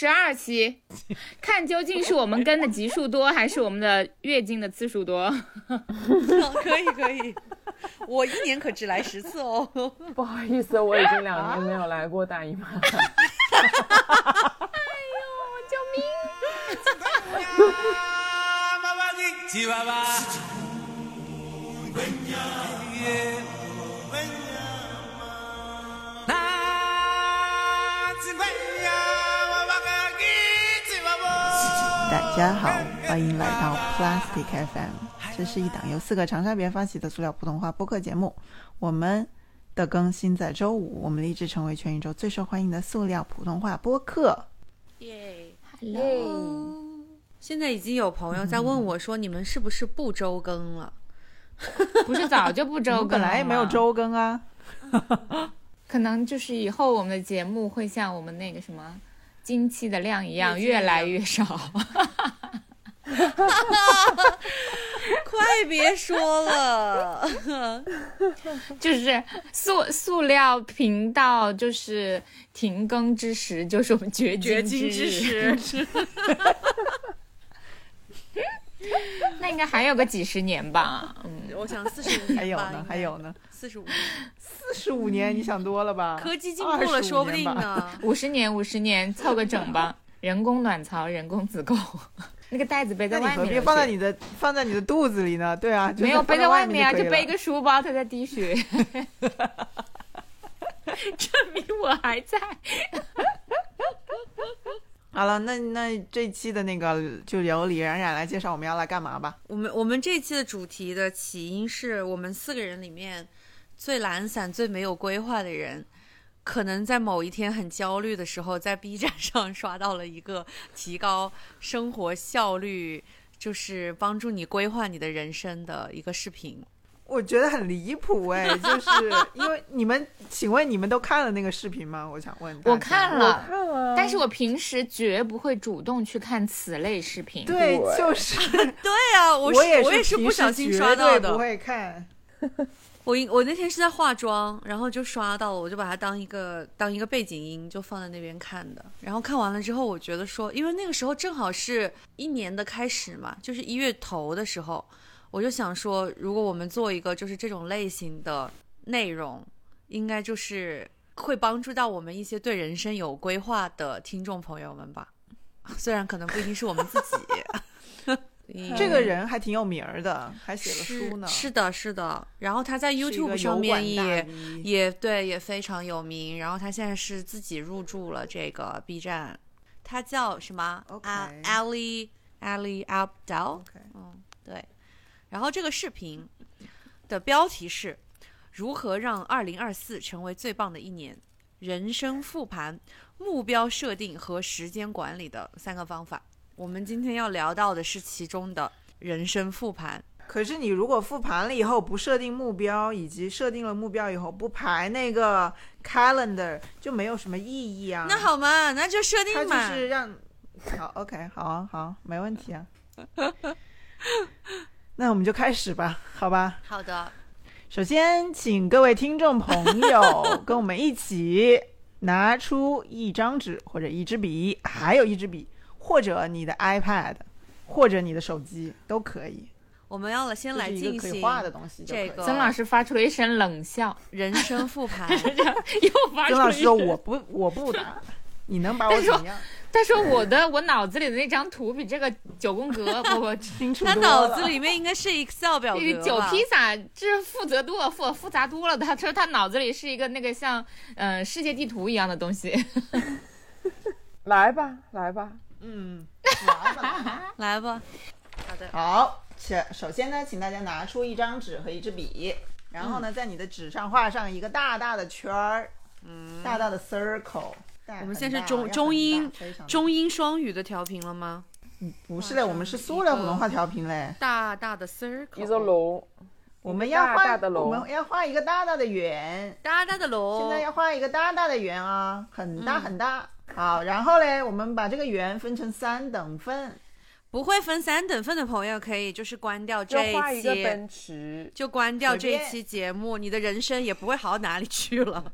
十二期，看究竟是我们跟的集数多，还是我们的月经的次数多？可以可以，我一年可只来十次哦。不好意思，我已经两年没有来过大姨妈。哎呦，救命！大家好，欢迎来到 Plastic FM，这是一档由四个长沙别人发起的塑料普通话播客节目。我们的更新在周五，我们立志成为全宇宙最受欢迎的塑料普通话播客。耶 Hello，现在已经有朋友在问我说，你们是不是不周更了？不是早就不周更了本来也没有，周更啊，可能就是以后我们的节目会像我们那个什么经期的量一样越来越少。快别说了，就是塑塑料频道，就是停更之时，就是我们绝绝经经之日。时。那应该还有个几十年吧？嗯，我想四十五年还有呢，还有呢，四十五，四十五年，你想多了吧？科技进步了，说不定。呢。五十年，五十年凑个整吧。人工卵巢，人工子宫，那个袋子背在外面放在你的放在你的肚子里呢？对啊，没有背在外外面啊，就背个书包，它在滴血，证明我还在。好了，那那这一期的那个就由李冉冉来介绍我们要来干嘛吧。我们我们这期的主题的起因是我们四个人里面最懒散、最没有规划的人，可能在某一天很焦虑的时候，在 B 站上 刷到了一个提高生活效率，就是帮助你规划你的人生的一个视频。我觉得很离谱哎，就 是因为你们，请问你们都看了那个视频吗？我想问。我看我了，看了，但是我平时绝不会主动去看此类视频。对，就是对啊，我我也是不小心刷到的。不会看。我我那天是在化妆，然后就刷到了，我就把它当一个当一个背景音，就放在那边看的。然后看完了之后，我觉得说，因为那个时候正好是一年的开始嘛，就是一月头的时候，我就想说，如果我们做一个就是这种类型的内容，应该就是会帮助到我们一些对人生有规划的听众朋友们吧。虽然可能不一定是我们自己。这个人还挺有名儿的，还写了书呢。是的，是的。然后他在 YouTube 上面也也对，也非常有名。然后他现在是自己入驻了这个 B 站，他叫什么 a Ali Ali Abdel。嗯，对。然后这个视频的标题是“如何让2024成为最棒的一年：人生复盘、目标设定和时间管理的三个方法”。我们今天要聊到的是其中的人生复盘。可是你如果复盘了以后不设定目标，以及设定了目标以后不排那个 calendar，就没有什么意义啊。那，好嘛，那就设它就定嘛。是让好 OK 好啊好，没问题啊。那我们就开始吧，好吧？好的，首先，请各位听众朋友跟我们一起拿出一张纸或者一支笔，还有一支笔，或者你的 iPad，或者你的手机都可以。我们要先来进行可以画的东西就可以。这个曾老师发出了一声冷笑，人生复盘。又发出曾老了一声。师说我不我不打，你能把我怎么样？他说我的我脑子里的那张图比这个九宫格，我 我清楚他脑子里面应该是 Excel 表格这个九披萨这复杂多了，复复杂多了。他说他脑子里是一个那个像呃世界地图一样的东西。来吧，来吧，嗯，来吧来吧。好的，好，请首先呢，请大家拿出一张纸和一支笔，然后呢，在你的纸上画上一个大大的圈儿，嗯，大大的 circle。我们现在是中中英中英双语的调频了吗？不是嘞，我们是塑料普通话调频嘞。大大的 circle，一座楼，我们要画大大的楼我们要画一个大大的圆。大大的楼。现在要画一个大大的圆啊，很大嗯很大。好，然后嘞，我们把这个圆分成三等份。不会分三等份的朋友，可以就是关掉就这画一个期，奔驰，就关掉这一期节目，你的人生也不会好到哪里去了。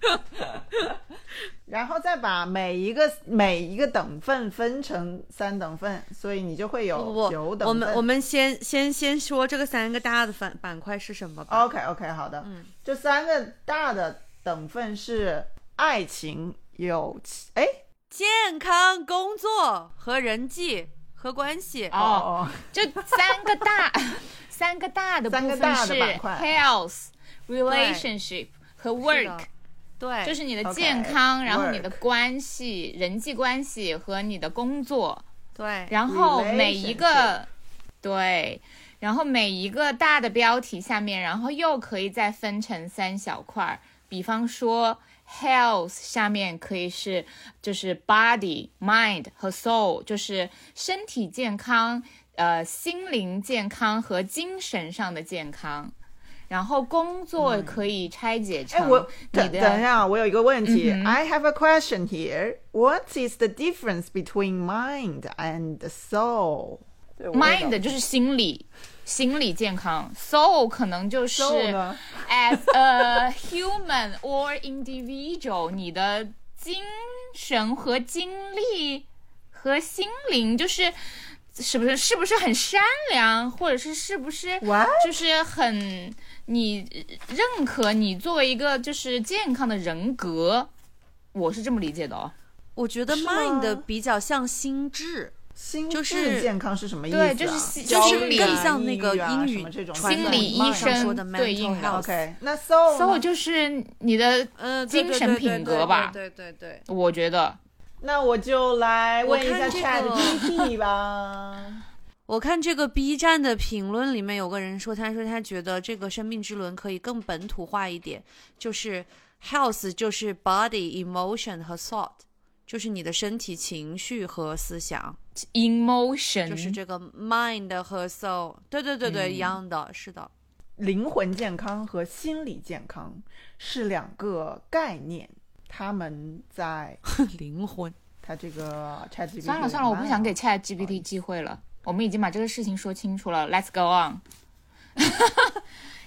然后再把每一个每一个等份分成三等份，所以你就会有九等份。我们我们先先先说这个三个大的板板块是什么吧。OK OK 好的，嗯，这三个大的等份是爱情、友情，哎，健康、工作和人际和关系。哦，哦，这三个大 三个大的部分三个大是的板块。health、relationship 和 work，对，就是你的健康，然后你的关系、人际关系和你的工作，对，然后每一个对，然后每一个大的标题下面，然后又可以再分成三小块儿，比方说 health 下面可以是就是 body、mind 和 soul，就是身体健康、呃心灵健康和精神上的健康。然后工作可以拆解成哎，成我你等等一下，我有一个问题、嗯 i have a question here. What is the difference between mind and soul？mind 就是心理。心理健康，soul 可能就是 soul 呢？As a human or individual，你的精神和精力和心灵，就是是不是是不是很善良，或者是是不是？就是很你认可你作为一个就是健康的人格，我是这么理解的哦。我觉得 mind 比较像心智，心就是健康是什么意思、啊？对就是就是更像那个英语心理医生说的对应。OK，那 soul soul 就是你的，呃，精神品格吧对对对对对我觉得那我就来问一下 Chat 个 GPT 吧。我看这个 B 站的评论里面有个人说，他说他觉得这个生命之轮可以更本土化一点，就是 health 就是 body、emotion 和 thought，就是你的身体、情绪和思想，emotion 就是这个 mind 和 soul。对对对对，嗯一样的，是的。灵魂健康和心理健康是两个概念，他们在 灵魂。它这个 Chat GPT 算了算了，我不想给 Chat GPT 机会了。我们已经把这个事情说清楚了，Let's go on。好的好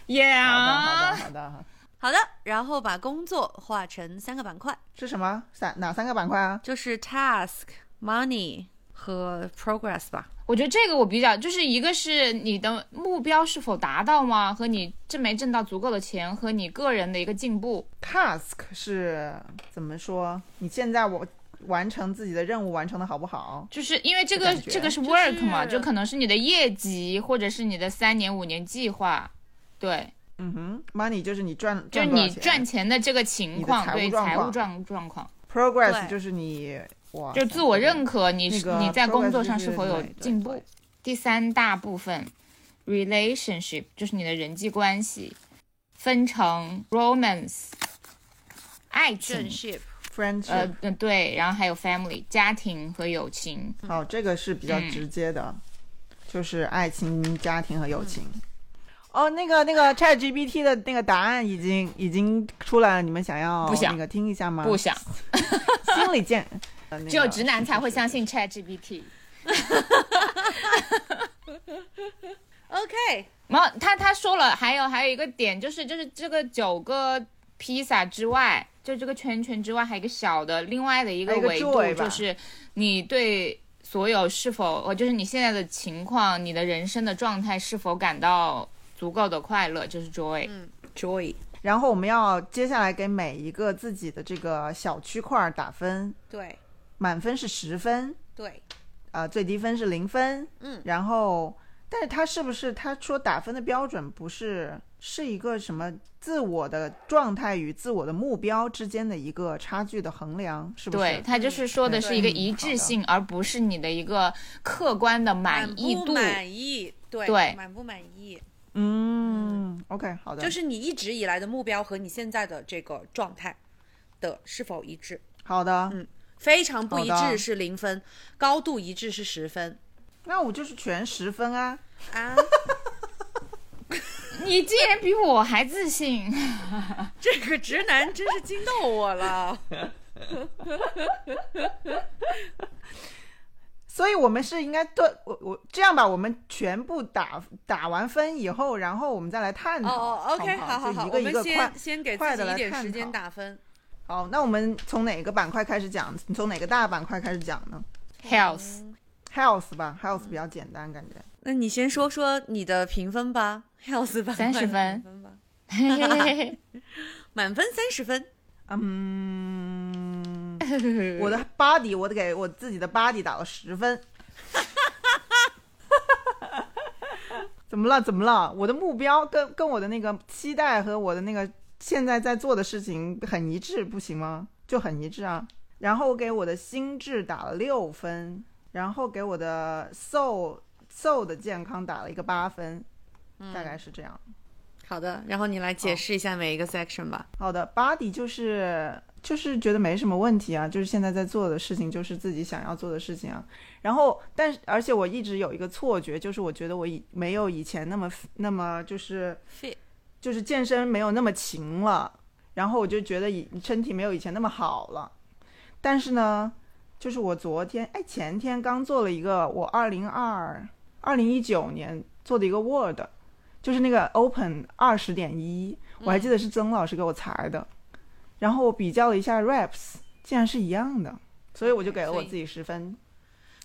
Yeah，的好的，好的，然后把工作划成三个板块，是什么三哪三个板块啊？就是 task、money 和 progress 吧。我觉得这个我比较，就是一个是你的目标是否达到吗？和你挣没挣到足够的钱，和你个人的一个进步。Task 是怎么说？你现在我完成自己的任务完成的好不好？就是因为这个这个是就是 work 嘛，就可能是你的业绩，或者是你的三年五年计划，对，嗯哼，money 就是你赚就是你赚钱的这个情况，对财务状状况，progress 就是你哇，就自我认可，你是那个你在工作上是否有进步。第三大部分 relationship 就是你的人际关系，分成 romance 爱情，friendship。friendship，、呃嗯对，然后还有 family 家庭和友情。好，这个是比较嗯直接的，就是爱情、家庭和友情。哦，那个那个 Chat GPT 的那个答案已经已经出来了，你们想要不想那个听一下吗？不想，心理健，呃那个只有直男才会相信 Chat GPT。OK，然后他他说了，还有还有一个点就是就是这个九个披萨之外，就这个圈圈之外，还有一个小的另外的一个还有一个维度就是你对所有是否，呃，就是你现在的情况，你的人生的状态是否感到足够的快乐，就是 joy。嗯，joy。然后我们要接下来给每一个自己的这个小区块打分，对满分是十分，对，呃，最低分是零分，嗯然后，但是他是不是他说打分的标准不是是一个什么自我的状态与自我的目标之间的一个差距的衡量，是不是？对，他就是说的是一个一致性，而不是你的一个客观的满意度。不满意？对对满不满意？嗯，OK，好的，就是你一直以来的目标和你现在的这个状态的是否一致？好的。嗯非常不一致是零分，高度一致是十分那我就是全十分啊！啊！你竟然比我还自信，这个直男真是惊到我了。所以我们是应该对我我这样吧，我们全部打打完分以后，然后我们再来探讨。哦哦，OK，好好好我们个一个快先先给快自己一点地来探讨时间打分。好，那我们从哪个板块开始讲？你从哪个大板块开始讲呢 health？Health 吧，Health 比较简单，感觉。那你先说说你的评分吧，Health 吧，30分评分吧，嘿嘿嘿满分三十分。嗯，我的 body 我得给我自己的 body 打了十分。怎么了？怎么了？我的目标跟跟我的那个期待和我的那个现在在做的事情很一致，不行吗？就很一致啊。然后我给我的心智打了六分，然后给我的 soul soul 的健康打了一个八分，大概是这样。好的，然后你来解释一下每一个 section 吧。好的，body 就是就是觉得没什么问题啊，就是现在在做的事情就是自己想要做的事情啊。然后，但是而且我一直有一个错觉，就是我觉得我以没有以前那么那么就是 Fit 就是健身没有那么勤了，然后我就觉得以身体没有以前那么好了。但是呢，就是我昨天哎前天刚做了一个我二零二二零一九年做的一个 Word，就是那个 Open 二十点一，我还记得是曾老师给我裁的，然后我比较了一下 raps，竟然是一样的，所以我就给了我自己十分，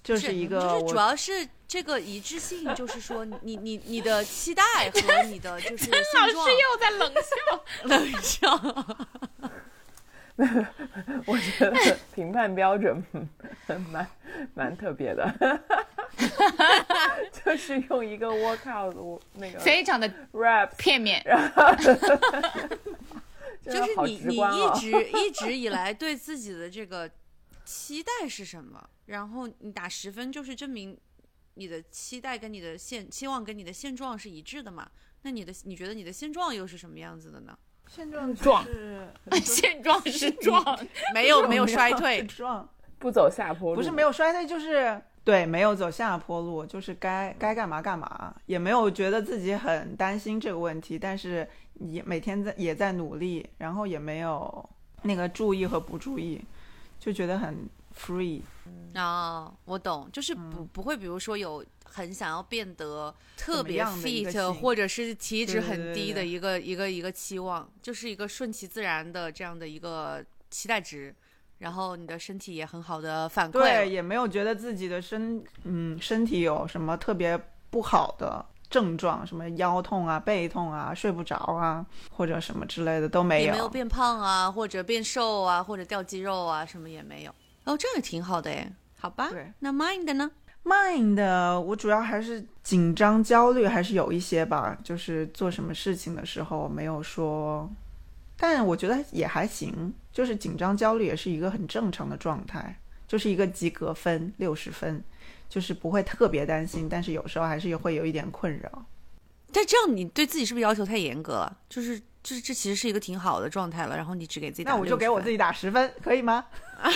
就是一个就是主要是这个一致性，就是说你 你你的期待和你的就是 现老师又在冷笑。冷笑。我觉得评判标准嗯蛮蛮特别的，就是用一个 workout 那个非常的 raps 片面。就是好你你一直一直以来对自己的这个期待是什么？然后你打十分，就是证明你的期待跟你的现期望跟你的现状是一致的嘛？那你的你觉得你的现状又是什么样子的呢？现状壮是 现状是壮，没有没有衰 退，壮。不走下坡路，不是没有衰退，就是对没有走下坡路，就是该该干嘛干嘛，也没有觉得自己很担心这个问题，但是也每天在也在努力，然后也没有那个注意和不注意，就觉得很 free。啊，我懂，就是不、不会，比如说有很想要变得特别 fit，或者是体脂很低的一个一个一个期望，就是一个顺其自然的这样的一个期待值，然后你的身体也很好的反馈对，也没有觉得自己的身嗯身体有什么特别不好的症状，什么腰痛啊、背痛啊、睡不着啊，或者什么之类的都没有。也没有变胖啊，或者变瘦啊，或者掉肌肉啊，什么也没有。哦，这样也挺好的哎，好吧对。那 mind 呢？mind，我主要还是紧张、焦虑，还是有一些吧。就是做什么事情的时候没有说，但我觉得也还行。就是紧张、焦虑也是一个很正常的状态，就是一个及格分六十分，就是不会特别担心，但是有时候还是会有一点困扰。但这样你对自己是不是要求太严格了？就是就是这其实是一个挺好的状态了，然后你只给自己打那我就给我自己。打十分，可以吗？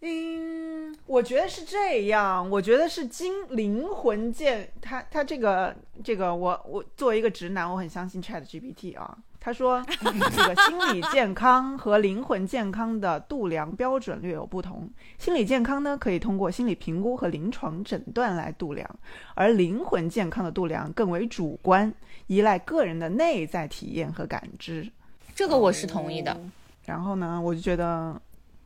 嗯，我觉得是这样。我觉得是精灵魂健，他他这个这个，我我作为一个直男，我很相信 Chat GPT 啊。他说，这个心理健康和灵魂健康的度量标准略有不同。心理健康呢，可以通过心理评估和临床诊断来度量，而灵魂健康的度量更为主观，依赖个人的内在体验和感知。这个我是同意的。然后呢，我就觉得，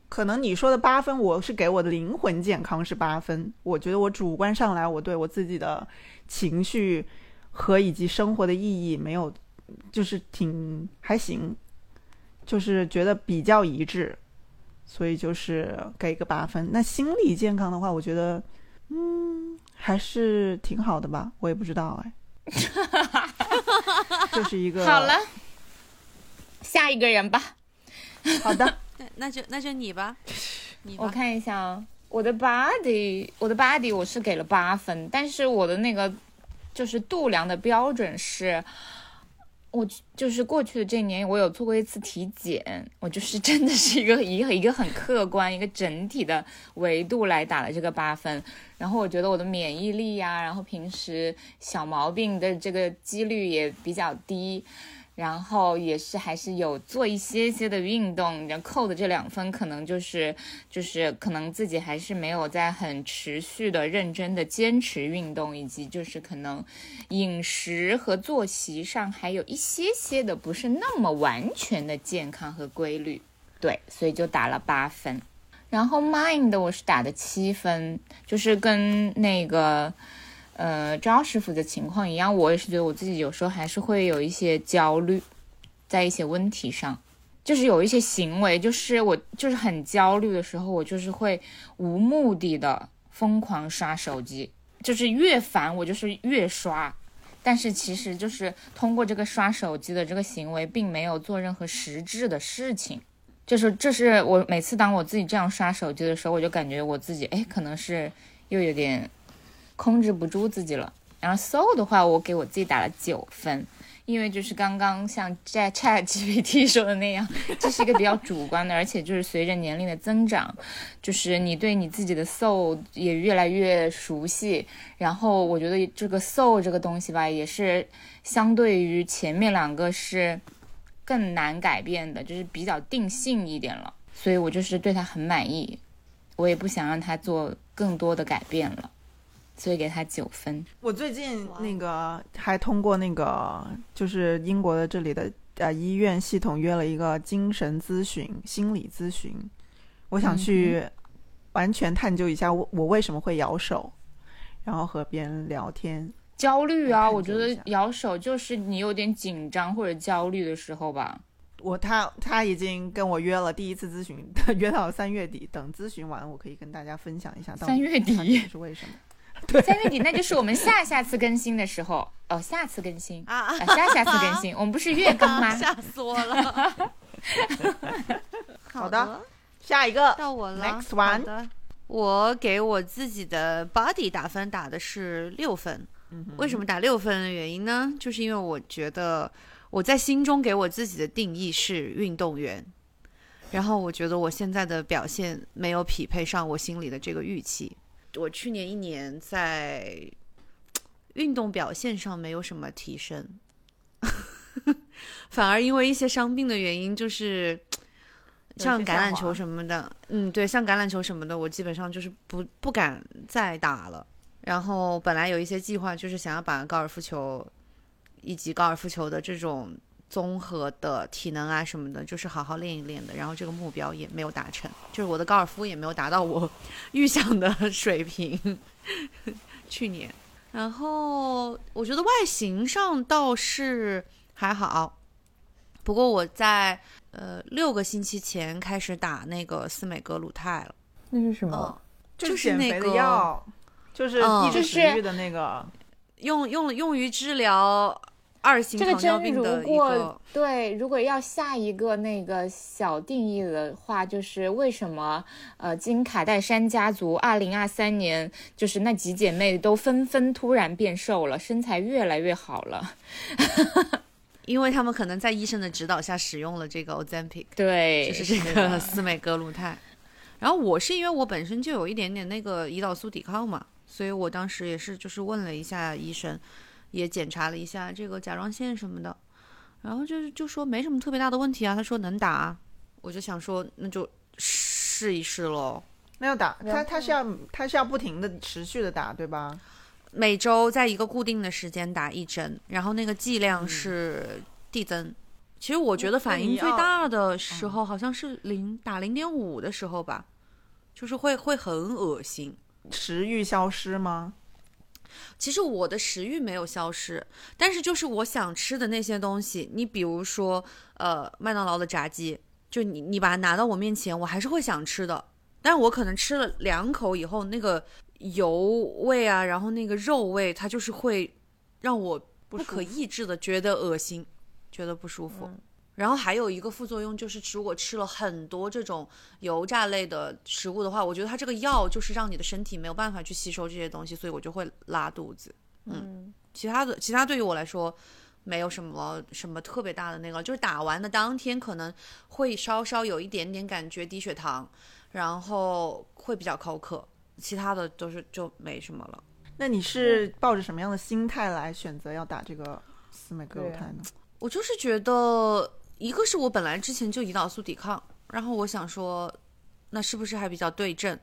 可能你说的八分，我是给我的灵魂健康是八分。我觉得我主观上来，我对我自己的情绪和以及生活的意义没有，就是挺还行，就是觉得比较一致，所以就是给个八分。那心理健康的话，我觉得，嗯，还是挺好的吧，我也不知道哎，就是一个好了，下一个人吧。好的，那那就那就你吧，你吧。我看一下啊，我的 body，我的 body 我是给了八分，但是我的那个就是度量的标准是，我就是过去的这一年我有做过一次体检，我就是真的是一个一个一个很客观一个整体的维度来打了这个八分，然后我觉得我的免疫力呀、然后平时小毛病的这个几率也比较低。然后也是还是有做一些些的运动，然后扣的这两分可能就是就是可能自己还是没有在很持续的认真的坚持运动，以及就是可能饮食和作息上还有一些些的不是那么完全的健康和规律，对，所以就打了八分。然后 mind 我是打的七分，就是跟那个。呃，张师傅的情况一样，我也是觉得我自己有时候还是会有一些焦虑，在一些问题上，就是有一些行为，就是我就是很焦虑的时候，我就是会无目的的疯狂刷手机，就是越烦我就是越刷，但是其实就是通过这个刷手机的这个行为，并没有做任何实质的事情，就是这是我每次当我自己这样刷手机的时候，我就感觉我自己哎，可能是又有点。控制不住自己了。然后 so 的话，我给我自己打了九分，因为就是刚刚像在 Chat GPT 说的那样，这是一个比较主观的，而且就是随着年龄的增长，就是你对你自己的 so 也越来越熟悉。然后我觉得这个 so 这个东西吧，也是相对于前面两个是更难改变的，就是比较定性一点了。所以我就是对他很满意，我也不想让他做更多的改变了。所以给他九分。我最近那个还通过那个就是英国的这里的呃医院系统约了一个精神咨询、心理咨询，我想去完全探究一下我我为什么会摇手，然后和别人聊天。焦虑啊，我觉得摇手就是你有点紧张或者焦虑的时候吧。我他他已经跟我约了第一次咨询，约到三月底。等咨询完，我可以跟大家分享一下。到三月底是为什么？三月底，那就是我们下下次更新的时候哦。下次更新啊，下下次更新，我们不是月更吗？吓死我了。好的，下一个到我了。Next one，我给我自己的 body 打分打的是六分。为什么打六分的原因呢？就是因为我觉得我在心中给我自己的定义是运动员，然后我觉得我现在的表现没有匹配上我心里的这个预期。我去年一年在运动表现上没有什么提升，反而因为一些伤病的原因，就是像橄榄球什么的，嗯，对，像橄榄球什么的，我基本上就是不不敢再打了。然后本来有一些计划，就是想要把高尔夫球以及高尔夫球的这种。综合的体能啊什么的，就是好好练一练的。然后这个目标也没有达成，就是我的高尔夫也没有达到我预想的水平。去年，然后我觉得外形上倒是还好，不过我在呃六个星期前开始打那个斯美格鲁肽了。那是什么？就是那个药，就是抑制食欲的那个，用用用于治疗。二型糖尿病的一个对，如果要下一个那个小定义的话，就是为什么呃金卡戴珊家族二零二三年就是那几姐妹都纷纷突然变瘦了，身材越来越好了，因为他们可能在医生的指导下使用了这个 Ozempic，对，就是这个司美格鲁肽。然后我是因为我本身就有一点点那个胰岛素抵抗嘛，所以我当时也是就是问了一下医生。也检查了一下这个甲状腺什么的，然后就是就说没什么特别大的问题啊。他说能打，我就想说那就试一试喽。那要打，他他是要他是要不停的持续的打，对吧？每周在一个固定的时间打一针，然后那个剂量是递增。其实我觉得反应最大的时候好像是零打零点五的时候吧，就是会会很恶心，食欲消失吗？其实我的食欲没有消失，但是就是我想吃的那些东西，你比如说，呃，麦当劳的炸鸡，就你你把它拿到我面前，我还是会想吃的。但是我可能吃了两口以后，那个油味啊，然后那个肉味，它就是会让我不可抑制的觉得恶心，觉得不舒服。然后还有一个副作用就是，如果吃了很多这种油炸类的食物的话，我觉得它这个药就是让你的身体没有办法去吸收这些东西，所以我就会拉肚子。嗯，其他的其他对于我来说没有什么什么特别大的那个，就是打完的当天可能会稍稍有一点点感觉低血糖，然后会比较口渴，其他的都是就没什么了。那你是抱着什么样的心态来选择要打这个司美格鲁肽呢？我就是觉得，一个是我本来之前就胰岛素抵抗，然后我想说，那是不是还比较对症？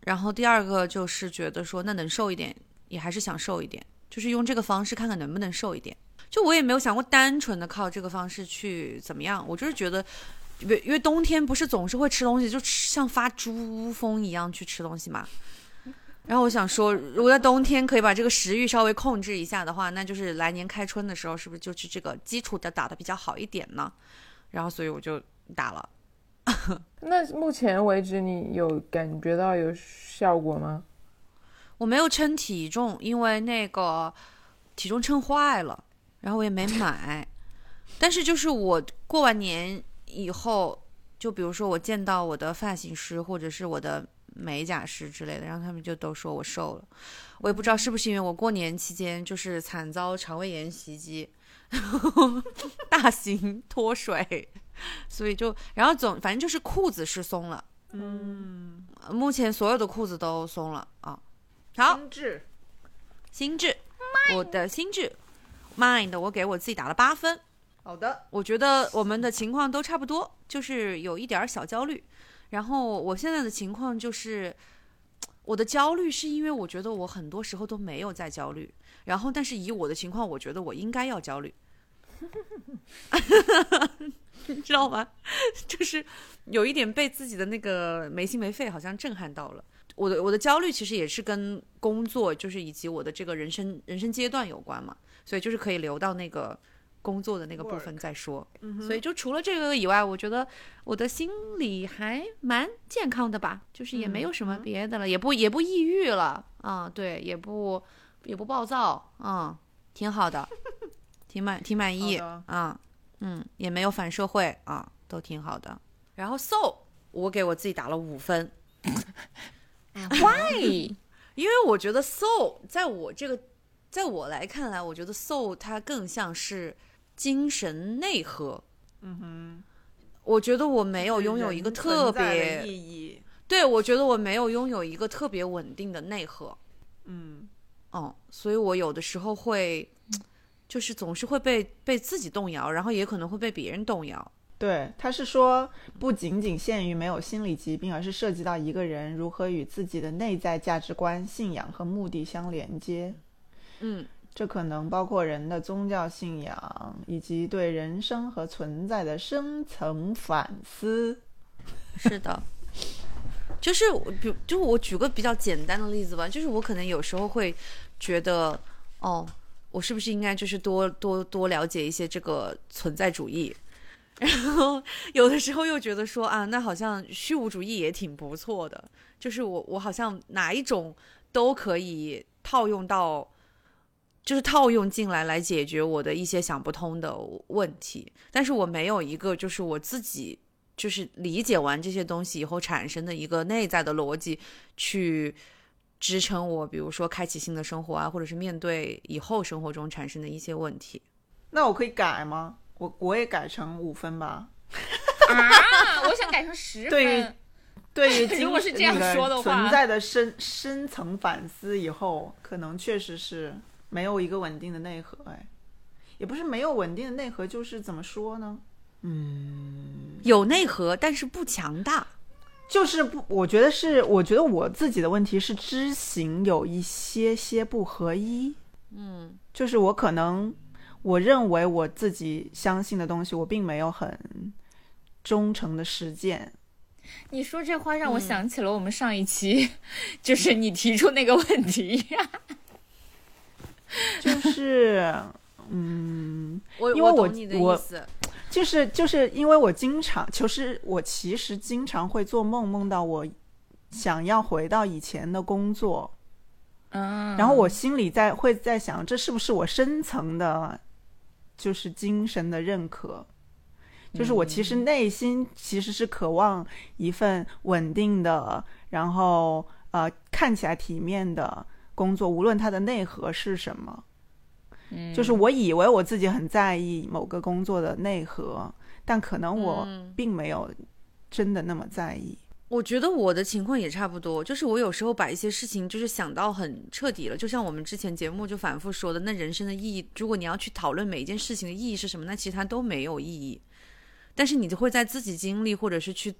然后第二个就是觉得说，那能瘦一点，也还是想瘦一点，就是用这个方式看看能不能瘦一点。就我也没有想过单纯的靠这个方式去怎么样，我就是觉得，因为因为冬天不是总是会吃东西，就像发猪疯一样去吃东西嘛。然后我想说，如果在冬天可以把这个食欲稍微控制一下的话，那就是来年开春的时候，是不是就是这个基础的打的比较好一点呢？然后所以我就打了。那目前为止，你有感觉到有效果吗？我没有称体重，因为那个体重秤坏了，然后我也没买。但是就是我过完年以后，就比如说我见到我的发型师或者是我的美甲师之类的，然后他们就都说我瘦了。我也不知道是不是因为我过年期间就是惨遭肠胃炎袭击，大型脱水，所以就然后总反正就是裤子是松了。嗯，目前所有的裤子都松了啊。好，心智心智，我的心智，mind，我给我自己打了八分。好的，我觉得我们的情况都差不多，就是有一点儿小焦虑。然后我现在的情况就是，我的焦虑是因为我觉得我很多时候都没有在焦虑，然后但是以我的情况，我觉得我应该要焦虑，你 知道吗？就是有一点被自己的那个没心没肺好像震撼到了。我的我的焦虑其实也是跟工作，就是以及我的这个人生人生阶段有关嘛，所以就是可以留到那个工作的那个部分再说。所以就除了这个以外，我觉得我的心理还蛮健康的吧，就是也没有什么别的了，也不也不抑郁了啊，对，也不也不暴躁，嗯，挺好的，挺满挺满意啊，嗯，也没有反社会啊，都挺好的。然后 so 我给我自己打了五分，Why？因为我觉得 soul 在我这个，在我来看来，我觉得 soul 它更像是精神内核。嗯哼，我觉得我没有拥有一个特别，意义。对我觉得我没有拥有一个特别稳定的内核。嗯，哦，所以我有的时候会，就是总是会被被自己动摇，然后也可能会被别人动摇。对，他是说不仅仅限于没有心理疾病，而是涉及到一个人如何与自己的内在价值观、信仰和目的相连接。嗯，这可能包括人的宗教信仰，以及对人生和存在的深层反思。是的，就是我比，就我举个比较简单的例子吧，就是我可能有时候会觉得，哦，我是不是应该就是多多多了解一些这个存在主义，然后有的时候又觉得说啊，那好像虚无主义也挺不错的，就是我我好像哪一种都可以套用到。就是套用进来来解决我的一些想不通的问题，但是我没有一个就是我自己就是理解完这些东西以后产生的一个内在的逻辑，去支撑我，比如说开启新的生活啊，或者是面对以后生活中产生的一些问题。那我可以改吗？我我也改成五分吧。啊，我想改成十对于分。对于如果是这样说的话存在的深深层反思以后，可能确实是没有一个稳定的内核。哎，也不是没有稳定的内核，就是怎么说呢？嗯有内核，但是不强大。就是不，我觉得是，我觉得我自己的问题是知行有一些些不合一。嗯，就是我可能我认为我自己相信的东西，我并没有很忠诚的实践。你说这话让我嗯想起了我们上一期，就是你提出那个问题。就是，嗯，我因为我我。就是就是因为我经常，就是我其实经常会做梦，梦到我想要回到以前的工作，嗯，然后我心里在会在想，这是不是我深层的，就是精神的认可？就是我其实内心其实是渴望一份稳定的，然后呃看起来体面的工作，无论它的内核是什么。嗯就是我以为我自己很在意某个工作的内核，但可能我嗯并没有真的那么在意。我觉得我的情况也差不多，就是我有时候把一些事情就是想到很彻底了，就像我们之前节目就反复说的，那人生的意义，如果你要去讨论每一件事情的意义是什么，那其实它都没有意义。但是你就会在自己经历或者是去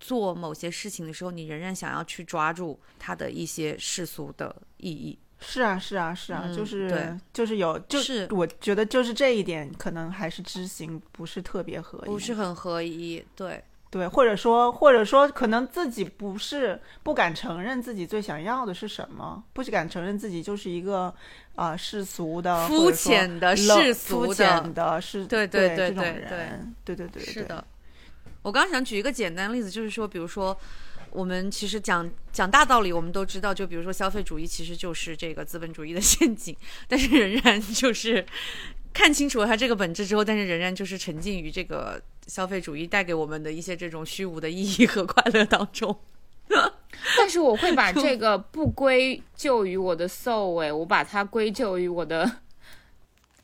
做某些事情的时候，你仍然想要去抓住它的一些世俗的意义。是啊，是啊，是啊，嗯就是对就是有，就是我觉得就是这一点可能还是知行不是特别合一，不是很合一，对，对，或者说或者说可能自己不是不敢承认自己最想要的是什么，不敢承认自己就是一个啊、世俗的肤浅的冷世俗的肤浅的是，对对对对人，对对对，对是的。我刚想举一个简单例子，就是说，比如说，我们其实讲讲大道理，我们都知道，就比如说消费主义其实就是这个资本主义的陷阱，但是仍然就是看清楚了它这个本质之后，但是仍然就是沉浸于这个消费主义带给我们的一些这种虚无的意义和快乐当中。但是我会把这个不归咎于我的 soul，哎，我把它归咎于我的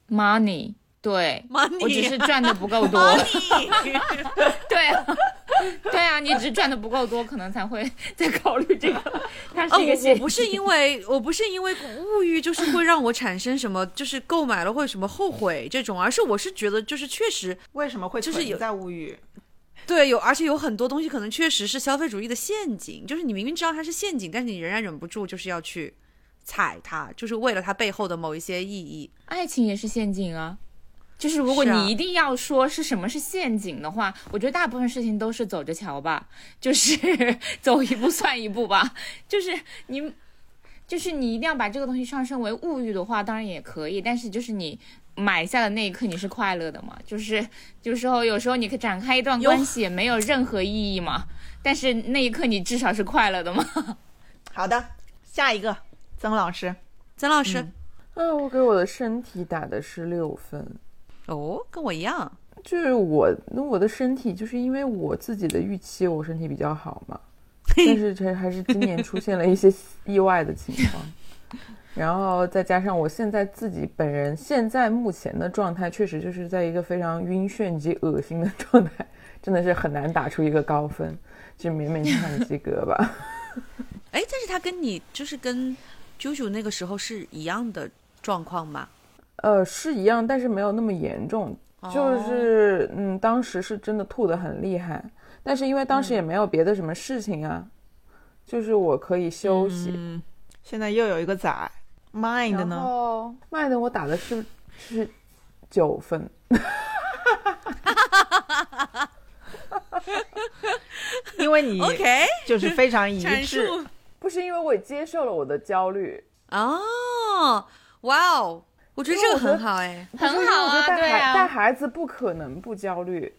money。对 Money 我只是赚的不够多。对啊，对啊，你只是赚的不够多，可能才会再考虑这个。它哦，是一个我我。不是因为我不是因为物欲，就是会让我产生什么，就是购买了会什么后悔这种，而是我是觉得就是确实为什么会就是有存在物欲？对，有，而且有很多东西可能确实是消费主义的陷阱，就是你明明知道它是陷阱，但是你仍然忍不住就是要去踩它，就是为了它背后的某一些意义。爱情也是陷阱啊。就是如果你一定要说是什么是陷阱的话，我觉得大部分事情都是走着瞧吧，就是 走一步算一步吧。就是你，就是你一定要把这个东西上升为物欲的话，当然也可以，但是就是你买下的那一刻你是快乐的嘛？就是有时候有时候你可以展开一段关系也没有任何意义嘛，但是那一刻你至少是快乐的嘛。好的，下一个曾老师，曾老师，啊，我给我的身体打的是六分，哦，跟我一样，就是我那我的身体，就是因为我自己的预期，我身体比较好嘛，但是这还是今年出现了一些 意外的情况，然后再加上我现在自己本人现在目前的状态，确实就是在一个非常晕眩及恶心的状态，真的是很难打出一个高分，就勉勉强强及格吧。哎，但是他跟你就是跟啾啾那个时候是一样的状况吗？呃，是一样，但是没有那么严重。就是嗯，当时是真的吐得很厉害，但是因为当时也没有别的什么事情啊，就是我可以休息。嗯，现在又有一个仔，mind 呢？mind 我打的是是九分，因为你 OK，就是非常一阐致，述 不是因为我也接受了我的焦虑，哦，哇哦，我觉得这个很好哎，很好啊，我觉得带对啊带啊，孩子不可能不焦虑。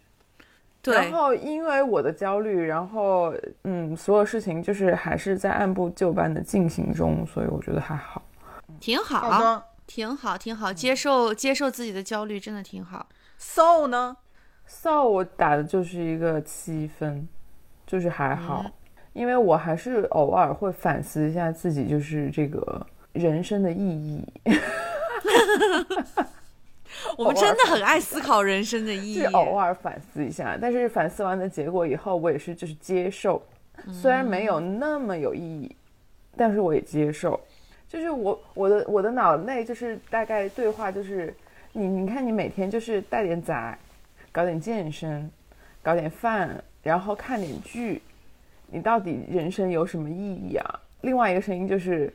对然，后因为我的焦虑，然后嗯，所有事情就是还是在按部就班的进行中，所以我觉得还好。挺好，好挺好，挺好，接受接受自己的焦虑真的挺好。，so 呢？so 我打的就是一个七分，就是还好，因为我还是偶尔会反思一下自己，就是这个人生的意义。我们真的很爱思考人生的意义。偶尔反思一下，但是反思完的结果以后，我也是就是接受，虽然没有那么有意义，但是我也接受。就是我我的我的脑内就是大概对话就是你你看你每天就是带点仔，搞点健身，搞点饭，然后看点剧，你到底人生有什么意义啊？另外一个声音就是，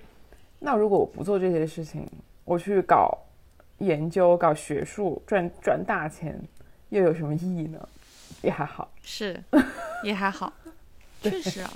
那如果我不做这些事情，我去搞研究、搞学术，赚赚大钱，又有什么意义呢？也还好。是，也还好，确实啊，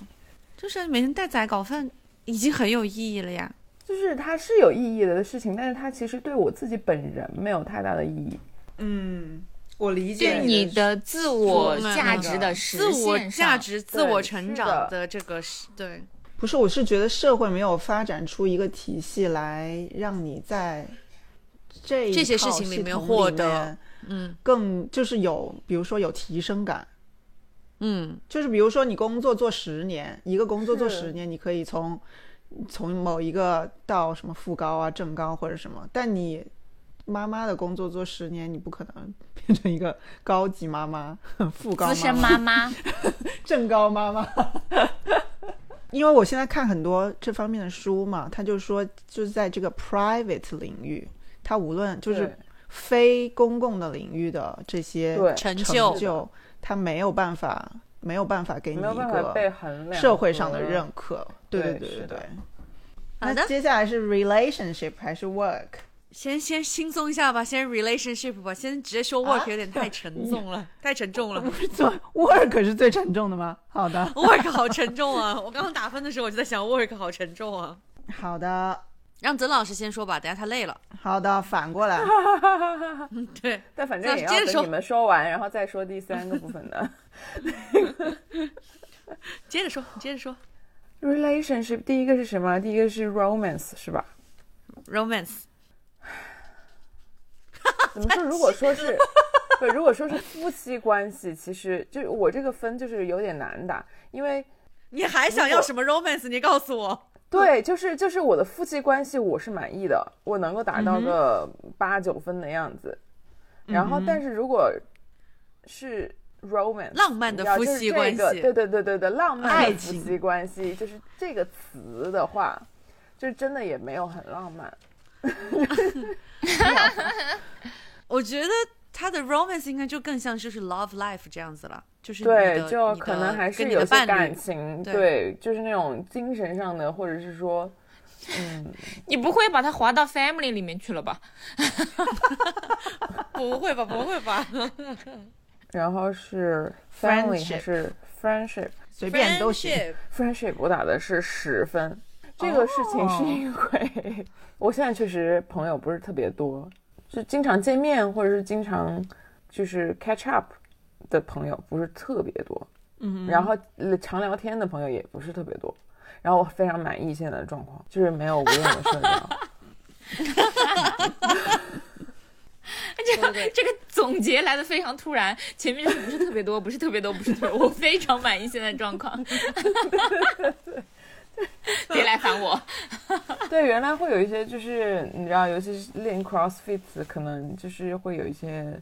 就是每天带崽搞饭已经很有意义了呀。就是它是有意义的事情，但是它其实对我自己本人没有太大的意义。嗯，我理解对你的自我价值的实现自我价值、自我成长的的这个是对，不是，我是觉得社会没有发展出一个体系来让你在这些套事情里面获得嗯更就是有，比如说有提升感。嗯，就是比如说你工作做十年，一个工作做十年，你可以从从某一个到什么副高啊、正高或者什么，但你妈妈的工作做十年，你不可能变成一个高级妈妈、副高资深妈妈妈，正高妈妈。因为我现在看很多这方面的书嘛，他就说，就是在这个 private 领域，他无论就是非公共的领域的这些成成就。就，他没有办法，没有办法给你一个社会上的认可。对对对对对。好的。那接下来是 relationship 还是 work？先先轻松一下吧，先 relationship 吧，先直接说 work 有点太沉重了，太沉重了。不是做 work 是最沉重的吗？好的，work 好沉重啊！我刚刚打分的时候我就在想 work 好沉重啊。好的，让曾老师先说吧，等下他累了。好的，反过来，对，但反正也要等你们说完，然后再说第三个部分的接着说，你接着说 relationship。第一个是什么？第一个是 romance 是吧？romance。怎么说？如果说是，对，如果说是夫妻关系，其实就是我这个分就是有点难打，因为你还想要什么 romance？你告诉我。对，就是就是我的夫妻关系我是满意的，我能够达到嗯个八九分的样子。然后，但是如果是 romance 浪漫的夫就是这妻关系个对对对对对，浪漫的夫妻关系，就是这个词的话，就真的也没有很浪漫。我觉得他的 romance 应该就更像就是 love life 这样子了，就是对，就可能还是有些感情，对对，就是那种精神上的，或者是说，嗯，你不会把它划到 family 里面去了吧？不会吧？不会吧？然后是 family 还是 friendship？随便都行。Friendship friendship 我打的是十分。这个事情是因为我现在确实朋友不是特别多，就经常见面或者是经常就是 catch up 的朋友不是特别多，嗯，然后呃常聊天的朋友也不是特别多，然后我非常满意现在的状况，就是没有无用的社交。这个这个总结来的非常突然，前面就是不是特别多，不是特别多，不是特别多，我非常满意现在的状况。别来烦我，对，原来会有一些就是你知道，尤其是练 CrossFit，可能就是会有一些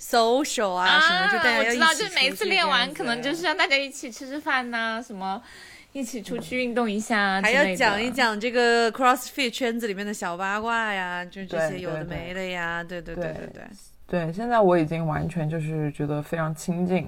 social 啊什么，就大家要一起我知道，就每次练完，可能就是让大家一起吃吃饭呐、什么一起出去运动一下，还要讲一。讲这个 CrossFit 圈子里面的小八卦呀，就这些有的没的呀，对对对对对对。对，现在我已经完全就是觉得非常亲近，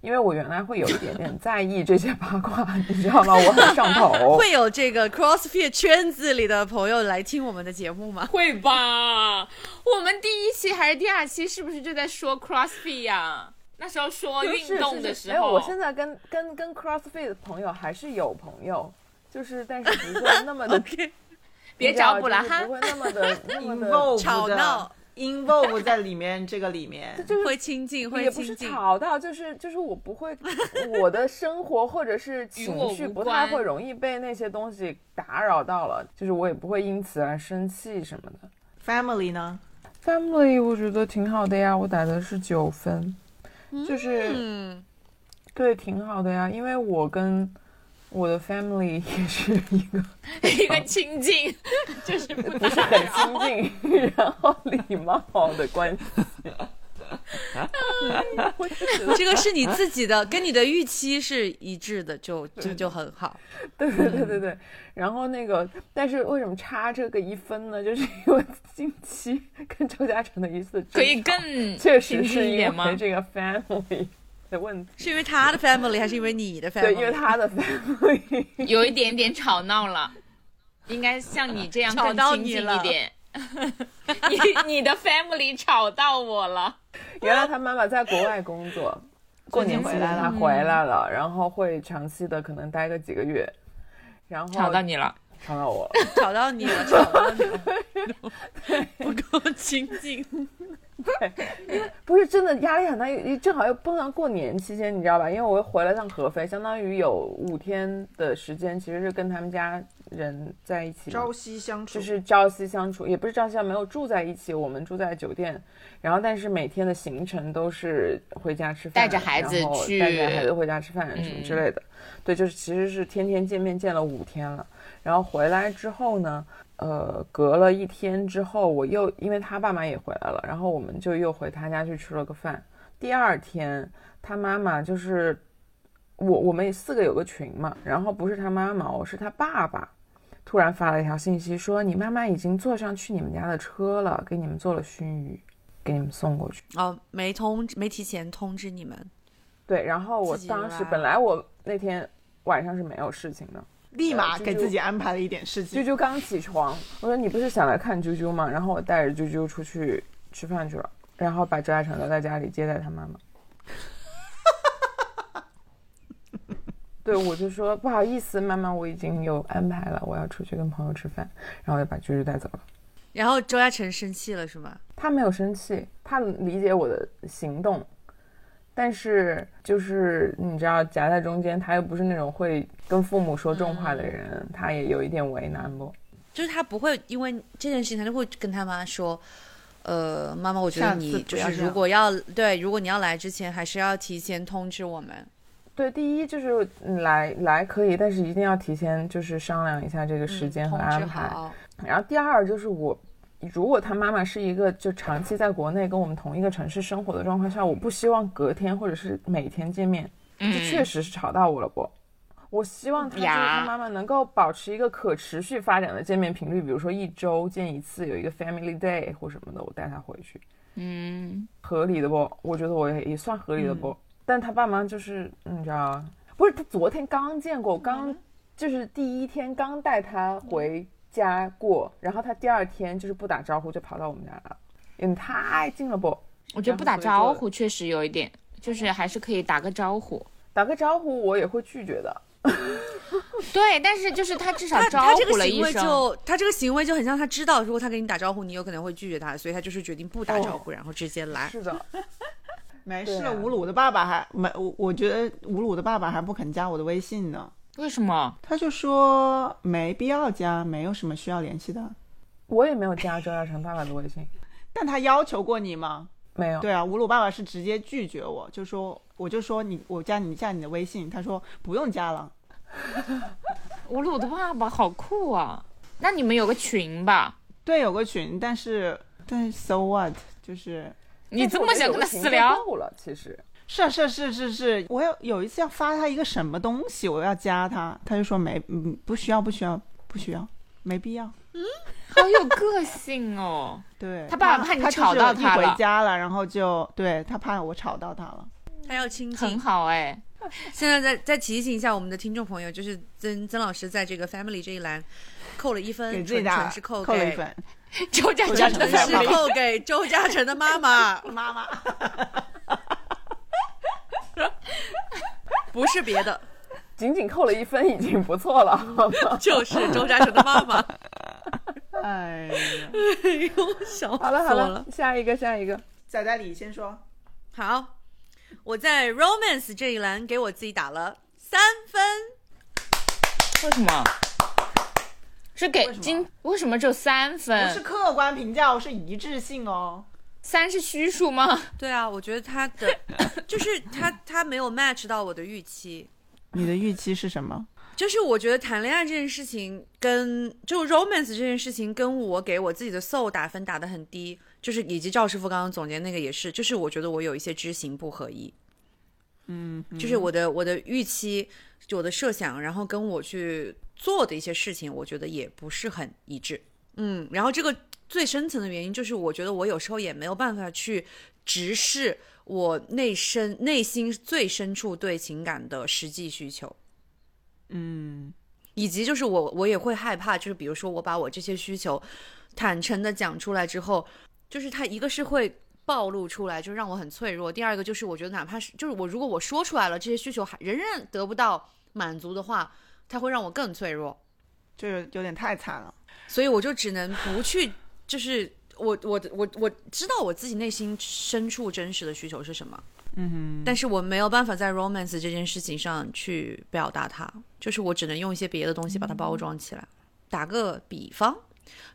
因为我原来会有一点点在意这些八卦，你知道吗？我很上头。会有这个 CrossFit 圈子里的朋友来听我们的节目吗？会吧？我们第一期还是第二期，是不是就在说 CrossFit 呀、那时候说运动的时候，没有，我现在跟跟跟 CrossFit 的朋友还是有朋友，就是但是不会那么的 别找补了哈不。会那么的那么的，吵闹，involve 在里面这个里面，会亲近，会也不是。吵到，就是就是我不会，我的生活或者是情绪不太会容易被那些东西打扰到了，就是我也不会因此而生气什么的。family 呢？Family 我觉得挺好的呀，我打的是九分，就是、嗯，对挺好的呀，因为我跟我的 family 也是一个 一个亲近，就是不不是很亲近，然后礼貌的关系。这个是你自己的，跟你的预期是一致的，就就就很好。对对对对对，然后那个，但是为什么差这个一分呢？就是因为近期跟周嘉诚的一次可以更确实是一点吗为？这个 family 的问，是因为他的 family 还是因为你的 family？对，因为他的 family 有一点点吵闹了，应该像你这样更亲近一点。你你的 family 吵到我了，原来他妈妈在国外工作，过年回来了。回来了，然后会长期的可能待个几个月，然后吵到你了。吵到我了，吵到你了，吵到你了，不够亲近。不是真的压力很大，又正好又碰上过年期间，你知道吧？因为我又回了趟合肥，相当于有五天的时间，其实是跟他们家人在一起，朝夕相处，就是朝夕相处，也不是朝夕相处，没有住在一起，我们住在酒店，然后但是每天的行程都是回家吃饭，带着孩子然后去带着孩子回家吃饭什么嗯之类的。对，就是其实是天天见面，见了五天了。然后回来之后呢，呃，隔了一天之后，我又因为他爸妈也回来了，然后我们就又回他家去吃了个饭。第二天，他妈妈就是我，我们四个有个群嘛，然后不是他妈妈，我是他爸爸。突然发了一条信息说：“你妈妈已经坐上去你们家的车了，给你们做了熏鱼，给你们送过去。哦，没通没提前通知你们，”对，然后我当时本来我那天晚上是没有事情的，立马给自己安排了一点事情。啾啾刚起床，我说你不是想来看啾啾吗？然后我带着啾啾出去吃饭去了，然后把周亚成留在家里接待他妈妈。对，我就说不好意思，妈妈，我已经有安排了，我要出去跟朋友吃饭，然后就把啾啾带走了。然后周嘉诚生气了是吗？他没有生气，他理解我的行动，但是就是你知道夹在中间，他又不是那种会跟父母说重话的人，他也有一点为难不？就是他不会因为这件事情，他就会跟他妈说，呃，妈妈，我觉得你就是如果要对，如果你要来之前，还是要提前通知我们。对，第一就是嗯来来可以，但是一定要提前就是商量一下这个时间和安排。好。然后第二就是我，如果他妈妈是一个就长期在国内跟我们同一个城市生活的状况下，我不希望隔天或者是每天见面，这嗯，确实是吵到我了不？我希望他就是他妈妈能够保持一个可持续发展的见面频率，比如说一周见一次，有一个 family day 或什么的，我带他回去，嗯，合理的不？我觉得我也也算合理的不？但他爸妈就是你知道，不是他昨天刚见过，刚就是第一天刚带他回家过，然后他第二天就是不打招呼就跑到我们家来了，有点太近了不？我觉得不打招呼确实有一点，就是还是可以打个招呼。打个招呼我也会拒绝的。对，但是就是他至少招他他这呼个行为了一声，就他这个行为就很像他知道，如果他跟你打招呼，你有可能会拒绝他，所以他就是决定不打招呼，然后直接来。是的，没事了，啊吴鲁的爸爸还没我，我觉得吴鲁的爸爸还不肯加我的微信呢。为什么？他就说没必要加，没有什么需要联系的。我也没有加周亚成爸爸的微信，但他要求过你吗？没有。对啊，吴鲁爸爸是直接拒绝我，就说我就说你我加你加你的微信，他说不用加了。吴鲁的爸爸好酷啊！那你们有个群吧？对，有个群，但是但是 so what？就是你这么想跟他私聊？够了，其实是啊是啊是啊是啊是，我要有一次要发他一个什么东西，我要加他，他就说没嗯不需要不需要不需要，没必要。嗯好有个性哦！对他爸爸怕你吵到就是一回家了，然后就对他怕我吵到他了。他要亲很近。好哎，现在再再提醒一下我们的听众朋友，就是曾曾老师在这个 family 这一栏扣了一分，给自己打纯纯是扣给扣了一分，周家家真的是扣给周嘉诚的妈妈，妈妈。不是别的，仅仅扣了一分已经不错了，就是周嘉诚的妈妈。哎呀，哎呦，笑死好了好我了，下一个下一个，仔仔你先说。好，我在 romance 这一栏给我自己打了三分。为什么？是给为什么今为什么只有三不是？客观评价，我是一致性哦。三是虚数吗？对啊，我觉得他的就是他他没有 match 到我的预期。你的预期是什么？就是我觉得谈恋爱这件事情跟就 romance 这件事情跟我给我自己的 soul 打分打得很低，就是以及赵师傅刚刚总结那个也是，就是我觉得我有一些知行不合一，嗯，就是我的我的预期，就我的设想，然后跟我去做的一些事情，我觉得也不是很一致。嗯，然后这个最深层的原因就是，我觉得我有时候也没有办法去直视我内深内心最深处对情感的实际需求。嗯以及就是我我也会害怕，就是比如说我把我这些需求坦诚的讲出来之后，就是它一个是会暴露出来，就让我很脆弱；第二个就是我觉得哪怕是就是我如果我说出来了，这些需求还仍然得不到满足的话，它会让我更脆弱，就是有点太惨了。所以我就只能不去，就是我我我我知道我自己内心深处真实的需求是什么，嗯哼，但是我没有办法在 romance 这件事情上去表达它，就是我只能用一些别的东西把它包装起来。打个比方，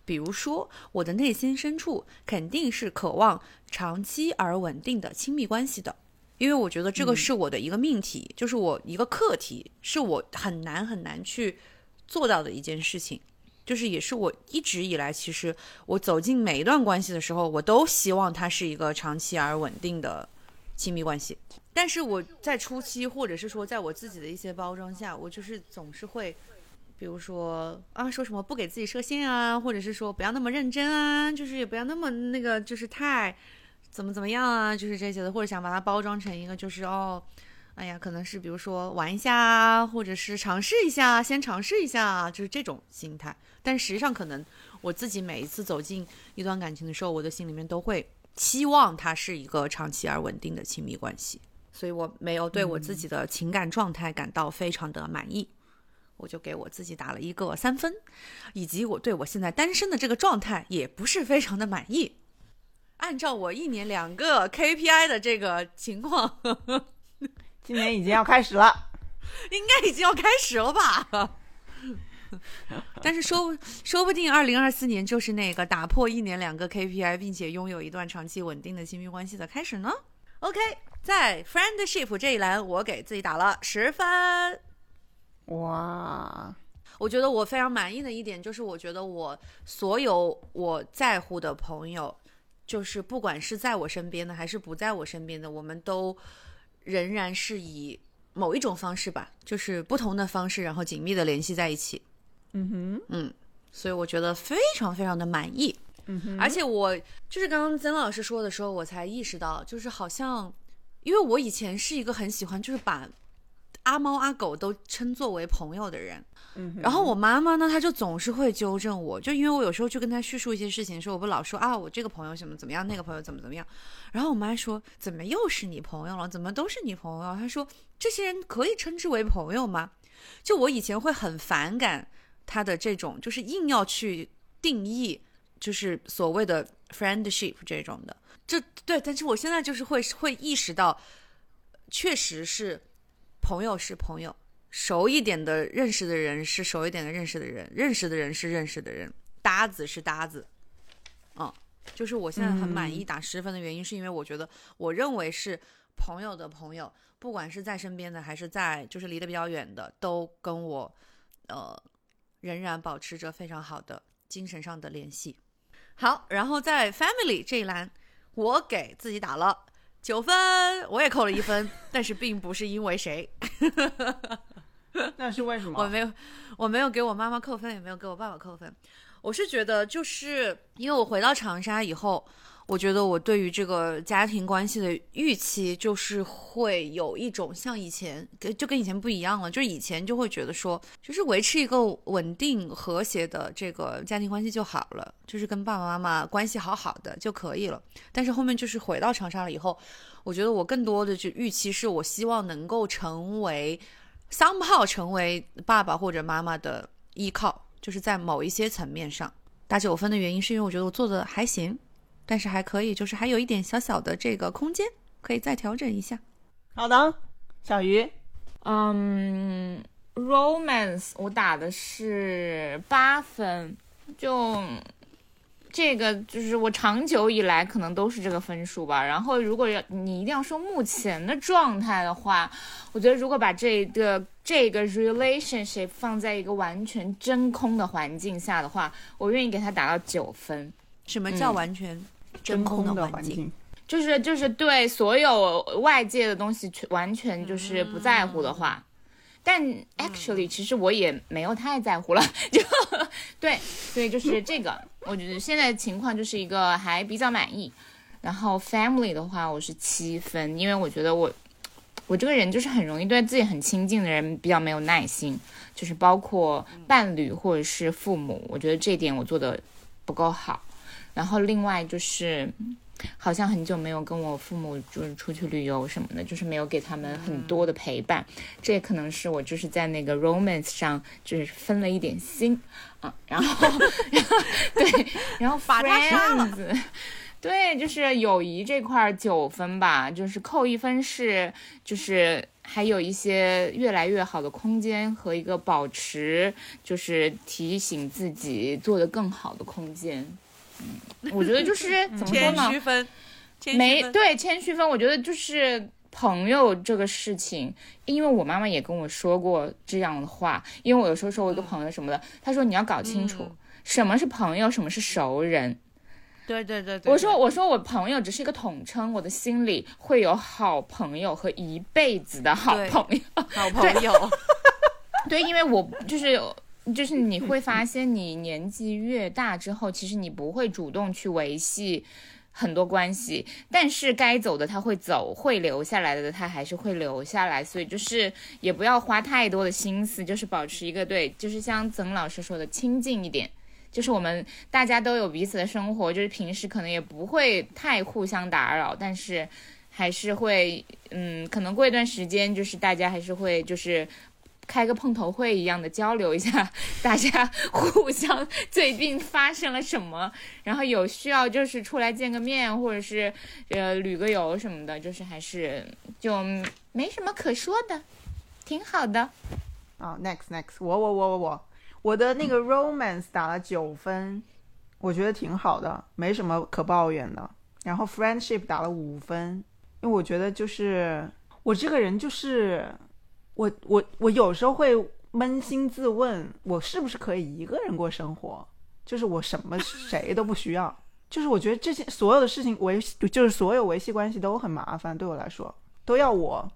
比如说我的内心深处肯定是渴望长期而稳定的亲密关系的，因为我觉得这个是我的一个命题，就是我一个课题，是我很难很难去做到的一件事情。就是也是我一直以来，其实我走进每一段关系的时候，我都希望它是一个长期而稳定的亲密关系。但是我在初期，或者是说在我自己的一些包装下，我就是总是会，比如说啊，说什么不给自己设限啊，或者是说不要那么认真啊，就是也不要那么那个，就是太怎么怎么样啊，就是这些的，或者想把它包装成一个就是哦。哎呀，可能是比如说玩一下啊，或者是尝试一下，先尝试一下，就是这种心态。但实际上，可能我自己每一次走进一段感情的时候，我的心里面都会期望它是一个长期而稳定的亲密关系。所以我没有对我自己的情感状态感到非常的满意，我就给我自己打了一个三分，以及我对我现在单身的这个状态也不是非常的满意。按照我一年两个 KPI 的这个情况。今年已经要开始了，应该已经要开始了吧？但是说说不定二零二四年就是那个打破一年两个 KPI，并且拥有一段长期稳定的亲密关系的开始呢？OK，在 friendship 这一栏，我给自己打了十分。哇，我觉得我非常满意的一点就是，我觉得我所有我在乎的朋友，就是不管是在我身边的还是不在我身边的，我们都。仍然是以某一种方式吧，就是不同的方式，然后紧密的联系在一起。嗯哼，嗯，所以我觉得非常非常的满意。嗯哼，而且我就是刚刚曾老师说的时候，我才意识到，就是好像，因为我以前是一个很喜欢，就是把阿猫阿狗都称作为朋友的人。嗯，然后我妈妈呢，她就总是会纠正我，就因为我有时候去跟她叙述一些事情的时候，我不老说啊，我这个朋友怎么怎么样，那个朋友怎么怎么样。然后我妈说，怎么又是你朋友了？怎么都是你朋友？她说，这些人可以称之为朋友吗？就我以前会很反感他的这种，就是硬要去定义，就是所谓的 friendship 这种的。这对，但是我现在就是会会意识到，确实是朋友是朋友。熟一点的认识的人是熟一点的认识的人，认识的人是认识的人，搭子是搭子，嗯，就是我现在很满意打十分的原因，是因为我觉得我认为是朋友的朋友，不管是在身边的还是在就是离得比较远的，都跟我呃仍然保持着非常好的精神上的联系。好，然后在 family 这一栏，我给自己打了九分，我也扣了一分，但是并不是因为谁。那是为什么？我没有，我没有给我妈妈扣分，也没有给我爸爸扣分。我是觉得，就是因为我回到长沙以后，我觉得我对于这个家庭关系的预期，就是会有一种像以前，就跟以前不一样了。就是以前就会觉得说，就是维持一个稳定和谐的这个家庭关系就好了，就是跟爸爸妈妈关系好好的就可以了。但是后面就是回到长沙了以后，我觉得我更多的就预期是我希望能够成为。三炮成为爸爸或者妈妈的依靠，就是在某一些层面上打九分的原因，是因为我觉得我做的还行，但是还可以，就是还有一点小小的这个空间可以再调整一下。好的，小鱼，嗯，romance 我打的是八分，就。这个就是我长久以来可能都是这个分数吧。然后，如果要你一定要说目前的状态的话，我觉得如果把这个这个 relationship 放在一个完全真空的环境下的话，我愿意给他打到九分。什么叫完全真空的环境？就是就是对所有外界的东西全完全就是不在乎的话。但 actually，其实我也没有太在乎了，就对，所以就是这个，我觉得现在情况就是一个还比较满意。然后 family 的话，我是七分，因为我觉得我我这个人就是很容易对自己很亲近的人比较没有耐心，就是包括伴侣或者是父母，我觉得这点我做的不够好。然后另外就是。好像很久没有跟我父母就是出去旅游什么的，就是没有给他们很多的陪伴，这也可能是我就是在那个 romance 上就是分了一点心啊，然后 对，然后把他杀了，对，就是友谊这块九分吧，就是扣一分是就是还有一些越来越好的空间和一个保持，就是提醒自己做的更好的空间。嗯，我觉得就是怎么说呢？虚分，谦虚分没对谦虚分，我觉得就是朋友这个事情，因为我妈妈也跟我说过这样的话，因为我有时候说我一个朋友什么的，她说你要搞清楚、嗯什么是朋友，什么是熟人。对对对对，我说我说我朋友只是一个统称，我的心里会有好朋友和一辈子的好朋友。好 朋友，对，因为我就是就是你会发现，你年纪越大之后，其实你不会主动去维系很多关系，但是该走的他会走，会留下来的他还是会留下来，所以就是也不要花太多的心思，就是保持一个对，就是像曾老师说的亲近一点。就是我们大家都有彼此的生活，就是平时可能也不会太互相打扰，但是还是会，嗯，可能过一段时间，就是大家还是会就是开个碰头会一样的交流一下，大家互相最近发生了什么，然后有需要就是出来见个面，或者是呃旅个游什么的，就是还是就没什么可说的，挺好的。啊、n e x t next，我我我我我，我的那个 romance 打了九分，我觉得挺好的，没什么可抱怨的。然后 friendship 打了五分，因为我觉得就是我这个人就是我我我有时候会扪心自问，我是不是可以一个人过生活？就是我什么 谁都不需要。就是我觉得这些所有的事情维系，就是所有维系关系都很麻烦，对我来说都要我，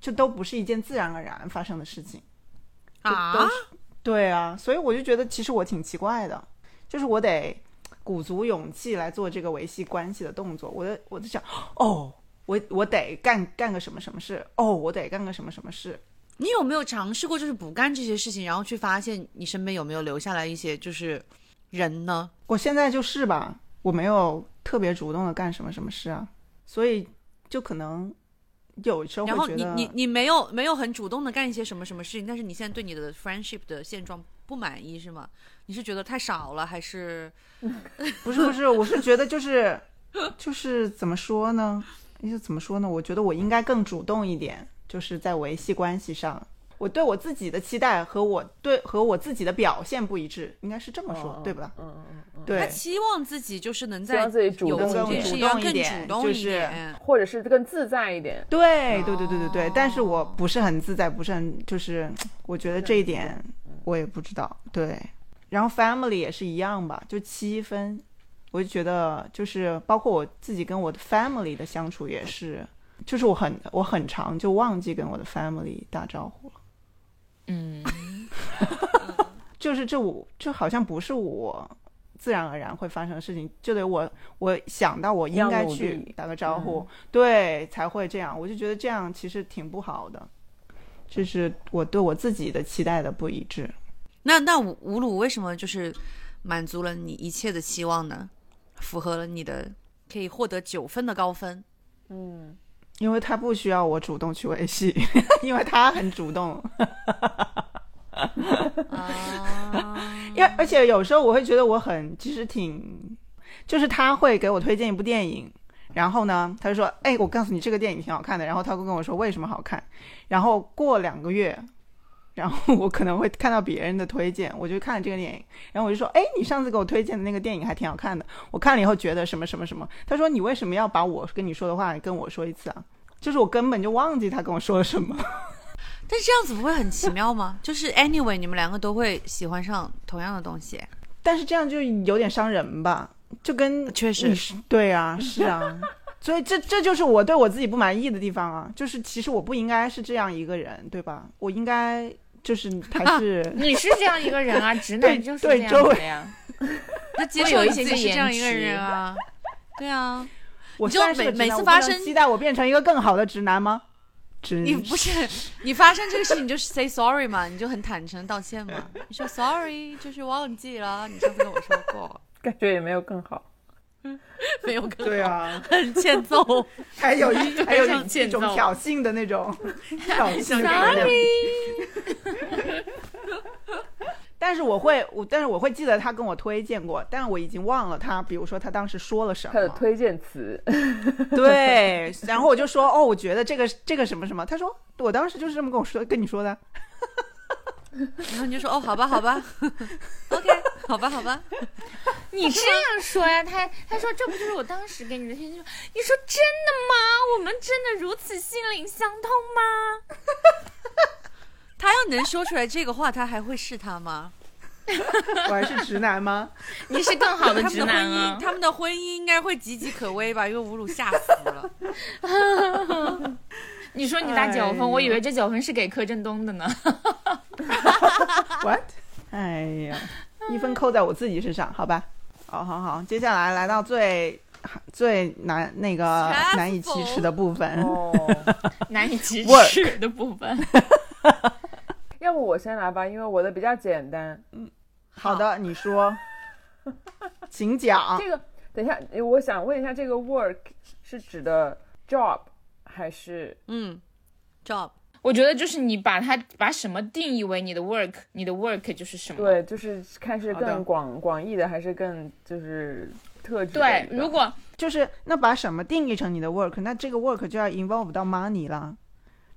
这都不是一件自然而然发生的事情。啊对啊，所以我就觉得其实我挺奇怪的，就是我得鼓足勇气来做这个维系关系的动作。我的我在想，哦，我我得干干个什么什么事，哦，我得干个什么什么事。你有没有尝试过，就是不干这些事情，然后去发现你身边有没有留下来一些就是人呢？我现在就是吧，我没有特别主动的干什么什么事啊，所以就可能有时候然后你你你没有没有很主动的干一些什么什么事情，但是你现在对你的 friendship 的现状不满意是吗？你是觉得太少了，还是 不是不是，我是觉得就是就是怎么说呢？就怎么说呢？我觉得我应该更主动一点，就是在维系关系上，我对我自己的期待和我对和我自己的表现不一致，应该是这么说，对吧？嗯嗯嗯，他，期望自己就是能在希望自己主动更主动一点主动一就是点。或者是更自在一点。对对对对对对，但是我不是很自在，不是很就是，我觉得这一点我也不知道。对，然后 family 也是一样吧，就七分，我就觉得就是包括我自己跟我的 family 的相处也是，就是我很我很长就忘记跟我的 family 打招呼了，嗯，就是这我这好像不是我。自然而然会发生的事情，就得我我想到我应该去打个招呼，对，才会这样。我就觉得这样其实挺不好的，这是我对我自己的期待的不一致。那那吴吴鲁为什么就是满足了你一切的期望呢？符合了你的可以获得九分的高分。嗯，因为他不需要我主动去维系，因为他很主动。啊，因为而且有时候我会觉得我很其实挺，就是他会给我推荐一部电影，然后呢，他就说：“哎，我告诉你这个电影挺好看的。”然后他会跟我说为什么好看。然后过两个月，然后我可能会看到别人的推荐，我就看了这个电影，然后我就说：“哎，你上次给我推荐的那个电影还挺好看的，我看了以后觉得什么什么什么。”他说：“你为什么要把我跟你说的话跟我说一次啊？”就是我根本就忘记他跟我说了什么。但是这样子不会很奇妙吗？就是 anyway，你们两个都会喜欢上同样的东西。但是这样就有点伤人吧，就跟确实是对啊，是啊，所以这这就是我对我自己不满意的地方啊，就是其实我不应该是这样一个人，对吧？我应该就是 还是 你是这样一个人啊，直对男就是这样的呀。那接会有一些受你自己是这样一个人啊，对啊，我就每每次发生期待我变成一个更好的直男吗？直你不是你发生这个事情，你就 say sorry 嘛，你就很坦诚道歉嘛，你说 sorry，就是忘记了，你上次跟我说过，感觉也没有更好。没有更对啊，很欠揍。还有一 还有一一种挑衅的那种挑衅的感觉。但是我会，我但是我会记得他跟我推荐过，但我已经忘了他，比如说他当时说了什么。他的推荐词，对，然后我就说，哦，我觉得这个这个什么什么，他说我当时就是这么跟我说，跟你说的。然后你就说哦，好吧，好吧，OK，好吧，好吧。你这样说呀？他他说这不就是我当时给你的信息？你说真的吗？我们真的如此心灵相通吗？他要能说出来这个话，他还会是他吗？我还是直男吗？你是更好的他们的婚直男啊姻，！他们的婚姻应该会岌岌可危吧？因为侮辱吓死了。你说你打九分，哎我以为这九分是给柯震东的呢。What？哎呀，一分扣在我自己身上，好吧。好好好，接下来来到最最难那个难以启齿的部分。哦，难以启齿的部分。要不我先来吧，因为我的比较简单。嗯好的，你说，请讲。这个等一下，我想问一下，这个 work 是指的 job 还是嗯，job 我觉得就是你把它把什么定义为你的 work，你的 work 就是什么。对，就是看是更广广义的，还是更就是特指对如果就是那把什么定义成你的 work，那这个 work 就要 involve 到 money 了，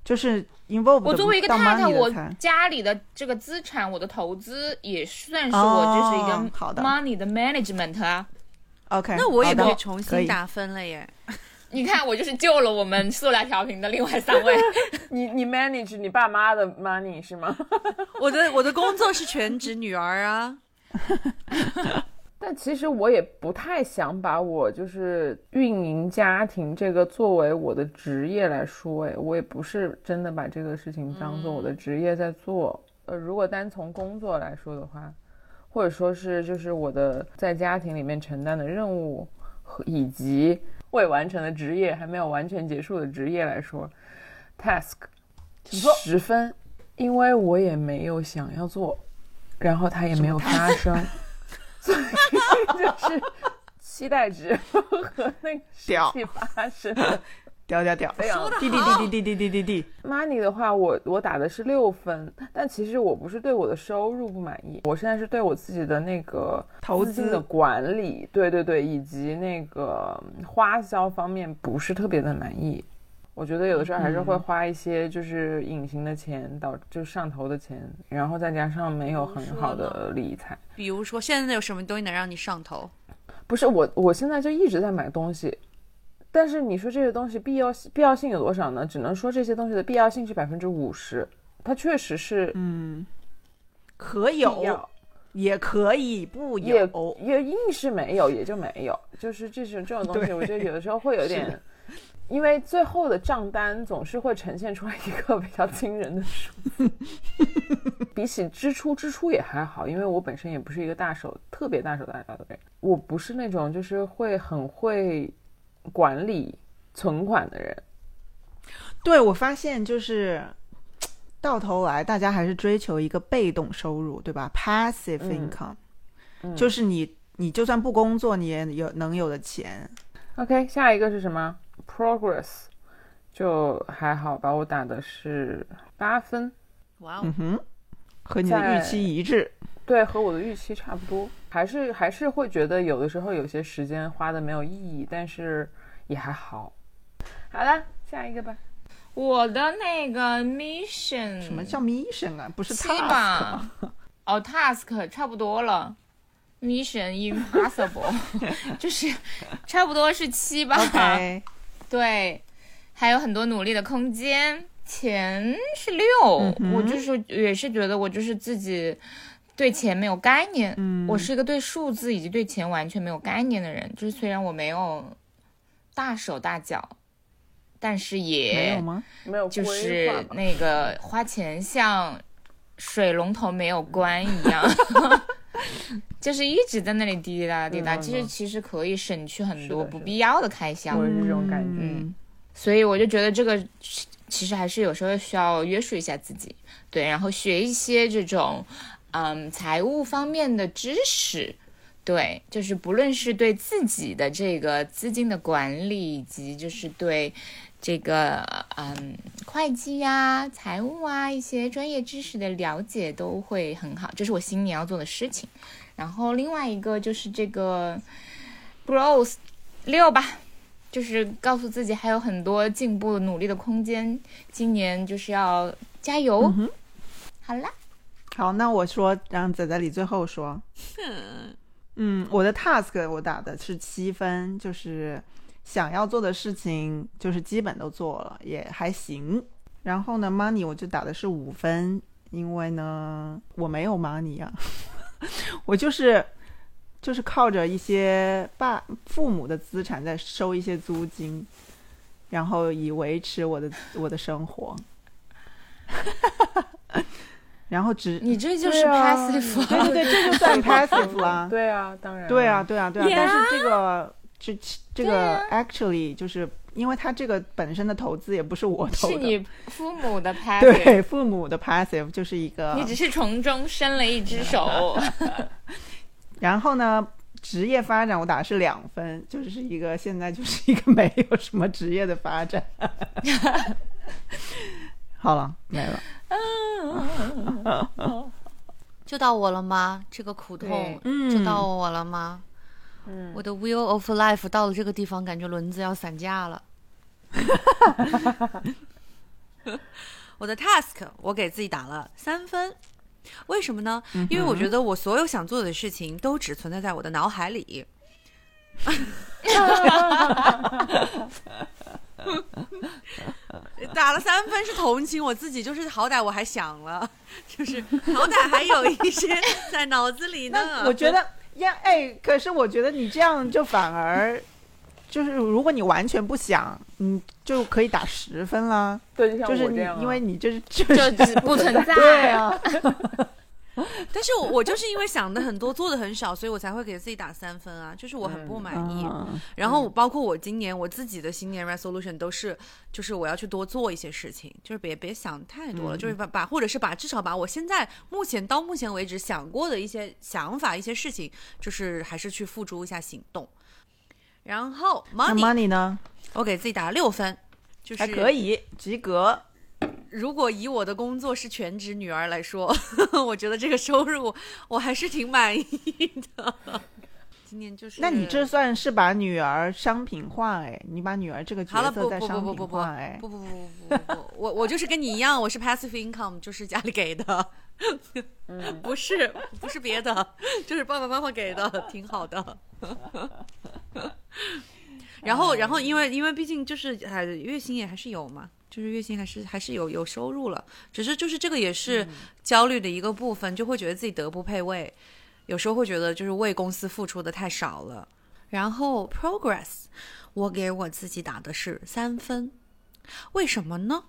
就是 involve 我作为一个太太，我家里的这个资产，我的投资也算是我这是一个哦好的 money 的 management 啊。OK。那我也可以重新打分了耶。你看，我就是救了我们塑料调频的另外三位。你你 manage 你爸妈的 money 是吗？我的我的工作是全职女儿啊。但其实我也不太想把我就是运营家庭这个作为我的职业来说，哎，我也不是真的把这个事情当做我的职业在做。呃，如果单从工作来说的话，或者说是就是我的在家庭里面承担的任务和以及未完成的职业还没有完全结束的职业来说，task 十分，因为我也没有想要做，然后它也没有发生。所以就是期待值和那个事屌情发生。的屌屌屌，滴滴滴滴滴滴滴滴滴。money 的话，我我打的是六分，但其实我不是对我的收入不满意，我现在是对我自己的那个投资金的管理，对对对，以及那个花销方面不是特别的满意。我觉得有的时候还是会花一些就是隐形的钱，导就上头的钱，然后再加上没有很好的理财。比如说，现在有什么东西能让你上头？不是我，我现在就一直在买东西，但是你说这些东西必要必要性有多少呢？只能说这些东西的必要性是百分之五十，它确实是嗯，可必有，也可以不也有。也硬是没有，也就没有，就是这种这种东西，我觉得有的时候会有点，因为最后的账单总是会呈现出来一个比较惊人的数字。比起支出，支出也还好，因为我本身也不是一个大手特别大手大脚的人，我不是那种就是会很会管理存款的人。对，我发现就是 到头来，大家还是追求一个被动收入，对吧？Passive 嗯 income，、嗯就是你你就算不工作，你也有能有的钱。OK，下一个是什么？Progress，就还好吧，我打的是八分。哇哦嗯，哼，和你的预期一致。对，和我的预期差不多，还是还是会觉得有的时候有些时间花的没有意义，但是也还好。好了，下一个吧。我的那个 mission 什么叫 mission 啊？不是七 task 吧？哦，task 差不多了，mission impossible 就是差不多是七吧。对，还有很多努力的空间。钱是六、嗯我就是也是觉得我就是自己对钱没有概念，嗯我是一个对数字以及对钱完全没有概念的人。就是虽然我没有大手大脚，但是也没有吗？没有就是那个花钱像水龙头没有关一样，就是一直在那里滴滴答答滴答，嗯其实其实可以省去很多不必要的开销我。是这种感觉。嗯所以我就觉得这个其实还是有时候需要约束一下自己，对，然后学一些这种嗯财务方面的知识，对，就是不论是对自己的这个资金的管理，以及就是对这个嗯会计呀、财务啊一些专业知识的了解都会很好，这是我新年要做的事情。然后另外一个就是这个 growth 六吧，就是告诉自己还有很多进步努力的空间，今年就是要加油。好啦，好，那我说，让仔仔你最后说。嗯，我的 task 我打的是七分，就是想要做的事情就是基本都做了，也还行。然后呢，money 我就打的是五分，因为呢我没有 money 啊，我就是就是靠着一些爸父母的资产在收一些租金，然后以维持我的我的生活。然后只你这就是对啊 passive，、对对对，这就算 passive 啦。对啊，当然。对啊，，对啊，对啊。Yeah 但是这个这这个啊 actually 就是因为他这个本身的投资也不是我投的，是你父母的 passive，对父母的 passive 就是一个你。只是从中伸了一只手。然后呢，职业发展我打的是两分，就是一个现在就是一个没有什么职业的发展。好了，没了。就到我了吗？这个苦痛嗯就到我了吗？嗯我的 wheel of life 到了这个地方，感觉轮子要散架了。我的 task 我给自己打了三分，为什么呢？因为我觉得我所有想做的事情都只存在在我的脑海里。打了三分是同情我自己，就是好歹我还想了，就是好歹还有一些在脑子里呢。我觉得呀，哎，可是我觉得你这样就反而。就是如果你完全不想，你就可以打十分啦。对，就是你我这样啊，因为你就是就就是不存在。对啊，但是我我就是因为想的很多，做的很少，所以我才会给自己打三分啊，就是我很不满意。嗯然后包括我今年我自己的新年 resolution 都是，就是我要去多做一些事情，就是别别想太多了，嗯就是把把或者是把至少把我现在目前到目前为止想过的一些想法、一些事情，就是还是去付诸一下行动。然后 money，money 呢？我给自己打了六分，就是还可以，及格。如果以我的工作是全职女儿来说，我觉得这个收入我还是挺满意的。今年就是，那你这算是把女儿商品化哎？你把女儿这个角色不不在商品不不不不化哎？不不不不不不，我我就是跟你一样，我是 passive income，就是家里给的，不是不是别的，就是爸爸妈妈给的，挺好的。然后，然后，因为因为毕竟就是还月薪也还是有嘛，就是月薪还是还是有有收入了，只是就是这个也是焦虑的一个部分，就会觉得自己德不配位，有时候会觉得就是为公司付出的太少了。然后 progress，我给我自己打的是三分，为什么呢？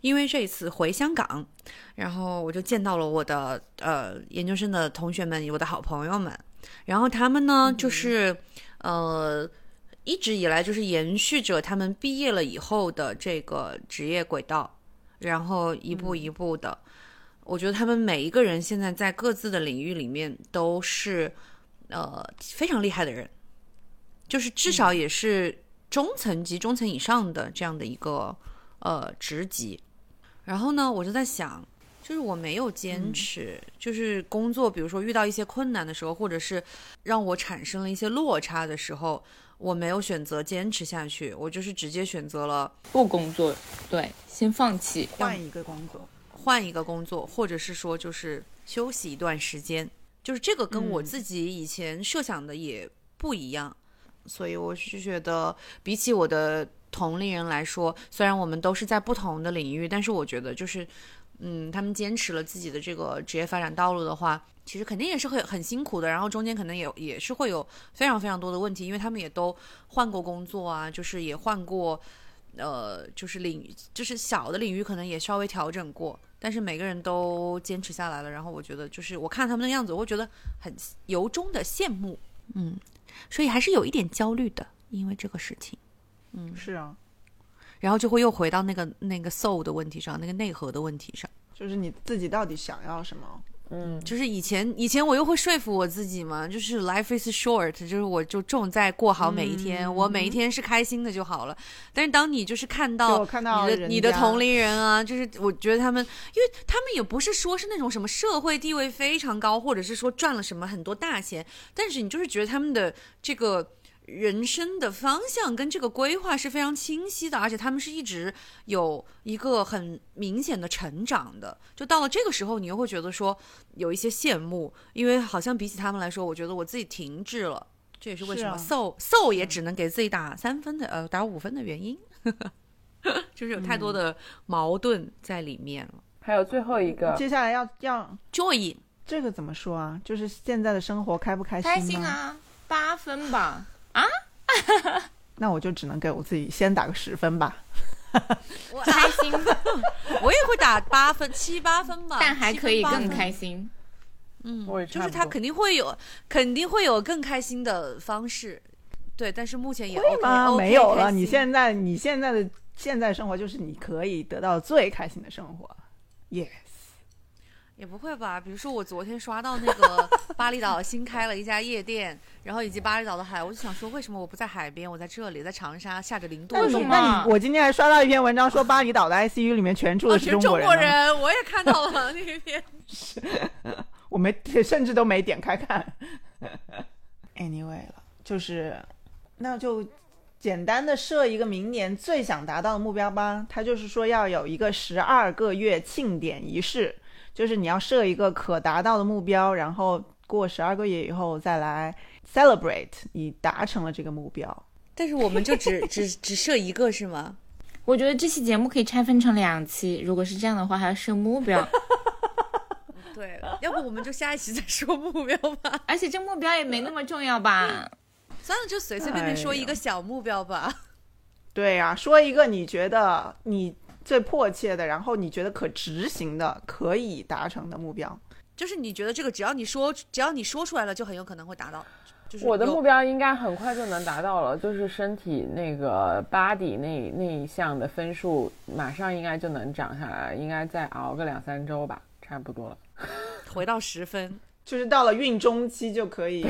因为这一次回香港，然后我就见到了我的呃研究生的同学们，我的好朋友们，然后他们呢就是呃一直以来就是延续着他们毕业了以后的这个职业轨道，然后一步一步的，我觉得他们每一个人现在在各自的领域里面都是呃非常厉害的人，就是至少也是中层级、中层以上的这样的一个呃职级。然后呢，我就在想，就是我没有坚持，就是工作，比如说遇到一些困难的时候，或者是让我产生了一些落差的时候，我没有选择坚持下去，我就是直接选择了不工作，对，先放弃。换一个工作。换一个工作，或者是说就是休息一段时间，就是这个跟我自己以前设想的也不一样，所以我是觉得比起我的同龄人来说，虽然我们都是在不同的领域，但是我觉得就是，嗯，他们坚持了自己的这个职业发展道路的话，其实肯定也是会很辛苦的，然后中间可能也也是会有非常非常多的问题，因为他们也都换过工作啊，就是也换过。呃，就是领，就是小的领域可能也稍微调整过，但是每个人都坚持下来了。然后我觉得，就是我看他们的样子，我会觉得很由衷的羡慕，嗯，所以还是有一点焦虑的，因为这个事情，嗯是啊，然后就会又回到那个那个 soul 的问题上，那个内核的问题上。就是你自己到底想要什么？嗯，就是以前以前我又会说服我自己嘛，就是 life is short，就是我就重在过好每一天，我每一天是开心的就好了。但是当你就是看到看到你的你的同龄人啊，就是我觉得他们，因为他们也不是说是那种什么社会地位非常高，或者是说赚了什么很多大钱，但是你就是觉得他们的这个。人生的方向跟这个规划是非常清晰的，而且他们是一直有一个很明显的成长的。就到了这个时候，你又会觉得说有一些羡慕，因为好像比起他们来说，我觉得我自己停滞了。这也是为什么 so so 也只能给自己打三分的呃打五分的原因，就是有太多的矛盾在里面了。还有最后一个，接下来要要 Joy 这个怎么说啊？就是现在的生活开不开心？开心！啊，八分吧。那我就只能给我自己先打个十分吧。我开心，我也会打八分七八分吧，但还可以更开心。嗯，就是他肯定会有，肯定会有更开心的方式，对，但是目前也会 OK，吗？OK，没有了，你现在你现在的现在生活就是你可以得到最开心的生活。Yes，也不会吧？比如说我昨天刷到那个 巴厘岛新开了一家夜店，然后以及巴厘岛的海，我就想说，为什么我不在海边，我在这里，在长沙下着零度的雨，那你我今天还刷到一篇文章说巴厘岛的 ICU 里面全住啊，的是中国人中，国人，我也看到了那一篇。我没甚至都没点开看。Anyway 了，就是那就简单的设一个明年最想达到的目标吧。他就是说要有一个十二个月庆典仪式，就是你要设一个可达到的目标，然后过十二个月以后再来 celebrate 你达成了这个目标。但是我们就只只只设一个是吗？我觉得这期节目可以拆分成两期，如果是这样的话，还要设目标，对，要不我们就下一期再说目标吧。而且这目标也没那么重要吧？算了，就随随便便说一个小目标吧。对呀、说一个你觉得你最迫切的，然后你觉得可执行的、可以达成的目标。就是你觉得这个，只要你说，只要你说出来了，就很有可能会达到。就是我的目标应该很快就能达到了，就是身体那个 body 那那一项的分数，马上应该就能涨下来，应该再熬个两三周吧，差不多了。回到十分。就是到了孕中期就可以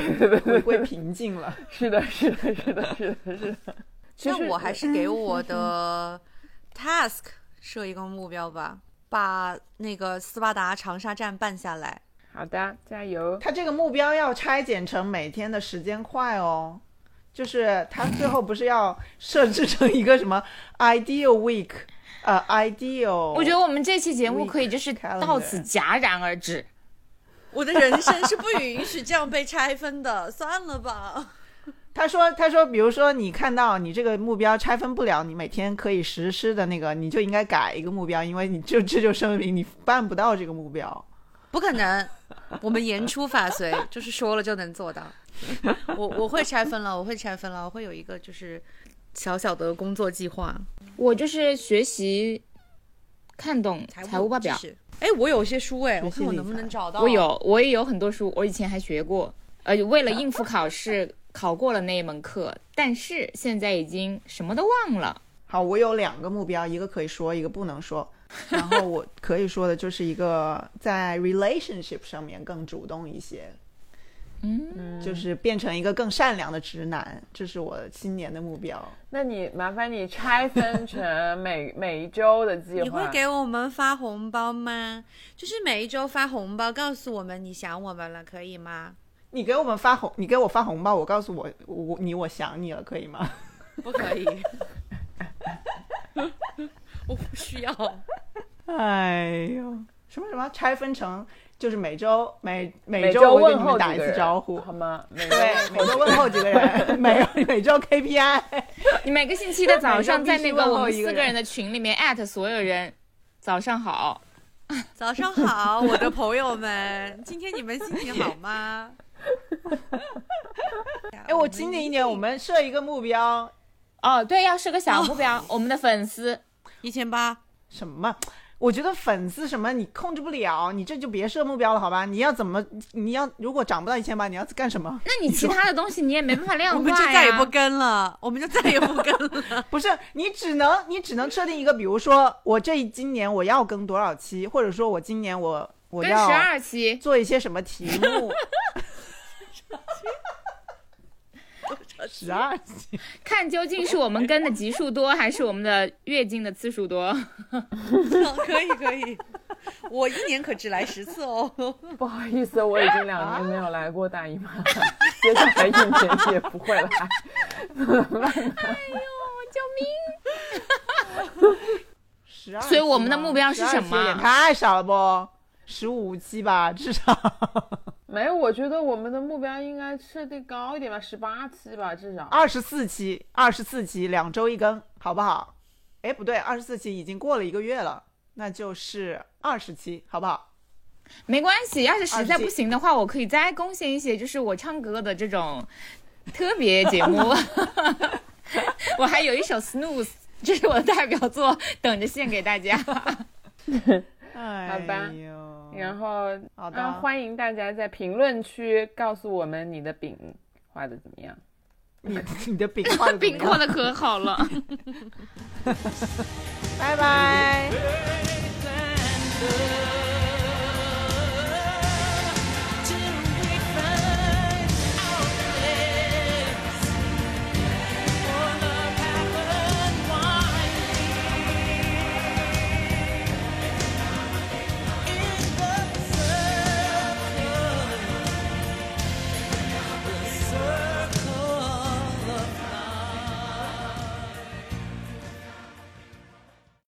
回归平静了。是的，是的，是的，是的，是的。其实那我还是给我的 task 设一个目标吧，把那个斯巴达长沙站办下来。好的，加油。他这个目标要拆解成每天的时间块哦，就是他最后不是要设置成一个什么 ideal week，呃，ideal。我觉得我们这期节目可以就是到此戛然而止。我的人生是不允许这样被拆分的，算了吧。他说他说，比如说你看到你这个目标拆分不了，你每天可以实施的那个，你就应该改一个目标，因为你就这就说明你办不到这个目标。不可能，我们言出法随，就是说了就能做到。我我会拆分了，我会拆分了，我会有一个就是小小的工作计划，我就是学习看懂财务报表。哎，我有些书哎，我看我能不能找到。我有，我也有很多书，我以前还学过，呃，为了应付考试考过了那一门课，但是现在已经什么都忘了。好，我有两个目标，一个可以说，一个不能说。然后我可以说的就是一个 在 relationship 上面更主动一些，嗯，就是变成一个更善良的直男，这是我新年的目标。那你麻烦你拆分成每 每一周的计划。你会给我们发红包吗？就是每一周发红包，告诉我们你想我们了，可以吗？你给我们发红，你给我发红包，我告诉我我你我想你了，可以吗？不可以，我不需要。哎呦，什么什么拆分成就是每周每每每周我会给问候你们打一几个人次招呼，好吗？每 对，每周问候几个人，每每周 KPI。你每个星期的早上在那个我们四个候一个人人的群里面艾特所有人，早上好。早上好，我的朋友们，今天你们心情好吗？哎，我今年一年我们设一个目标，哦，对，要设个小目标，我们的粉丝 一千八，什么？我觉得粉丝什么你控制不了，你这就别设目标了，好吧？你要怎么？你要如果涨不到一千八，你要干什么？那你其他的东西你也没办法量我化呀。们就再也不跟了，我们就再也不跟了。不是你只能你只能设定一个，比如说我这今年我要更多少期，或者说我今年我我要十二期，做一些什么题目。十二期，看究竟是我们跟的集数多，还是我们的月经的次数多。可以可以，我一年可只来十次哦。不好意思，我已经两年没有来过大姨妈了，接下来一年也不会来，怎么办呢？救命！十二。所以我们的目标是什么12期有点太少了不？十五期吧，至少。没有，我觉得我们的目标应该设定高一点吧，十八期吧，至少。二十四期，二十四期，两周一更，好不好？哎，不对，二十四期已经过了一个月了，那就是二十期，好不好？没关系，要是实在不行的话，我可以再贡献一些，就是我唱歌的这种特别节目。我还有一首《Snooze》，这是我的代表作，等着献给大家。哎好吧然后，好的啊欢迎大家在评论区告诉我们你的饼画的怎么样。你你的饼画的饼画的可好了。拜拜。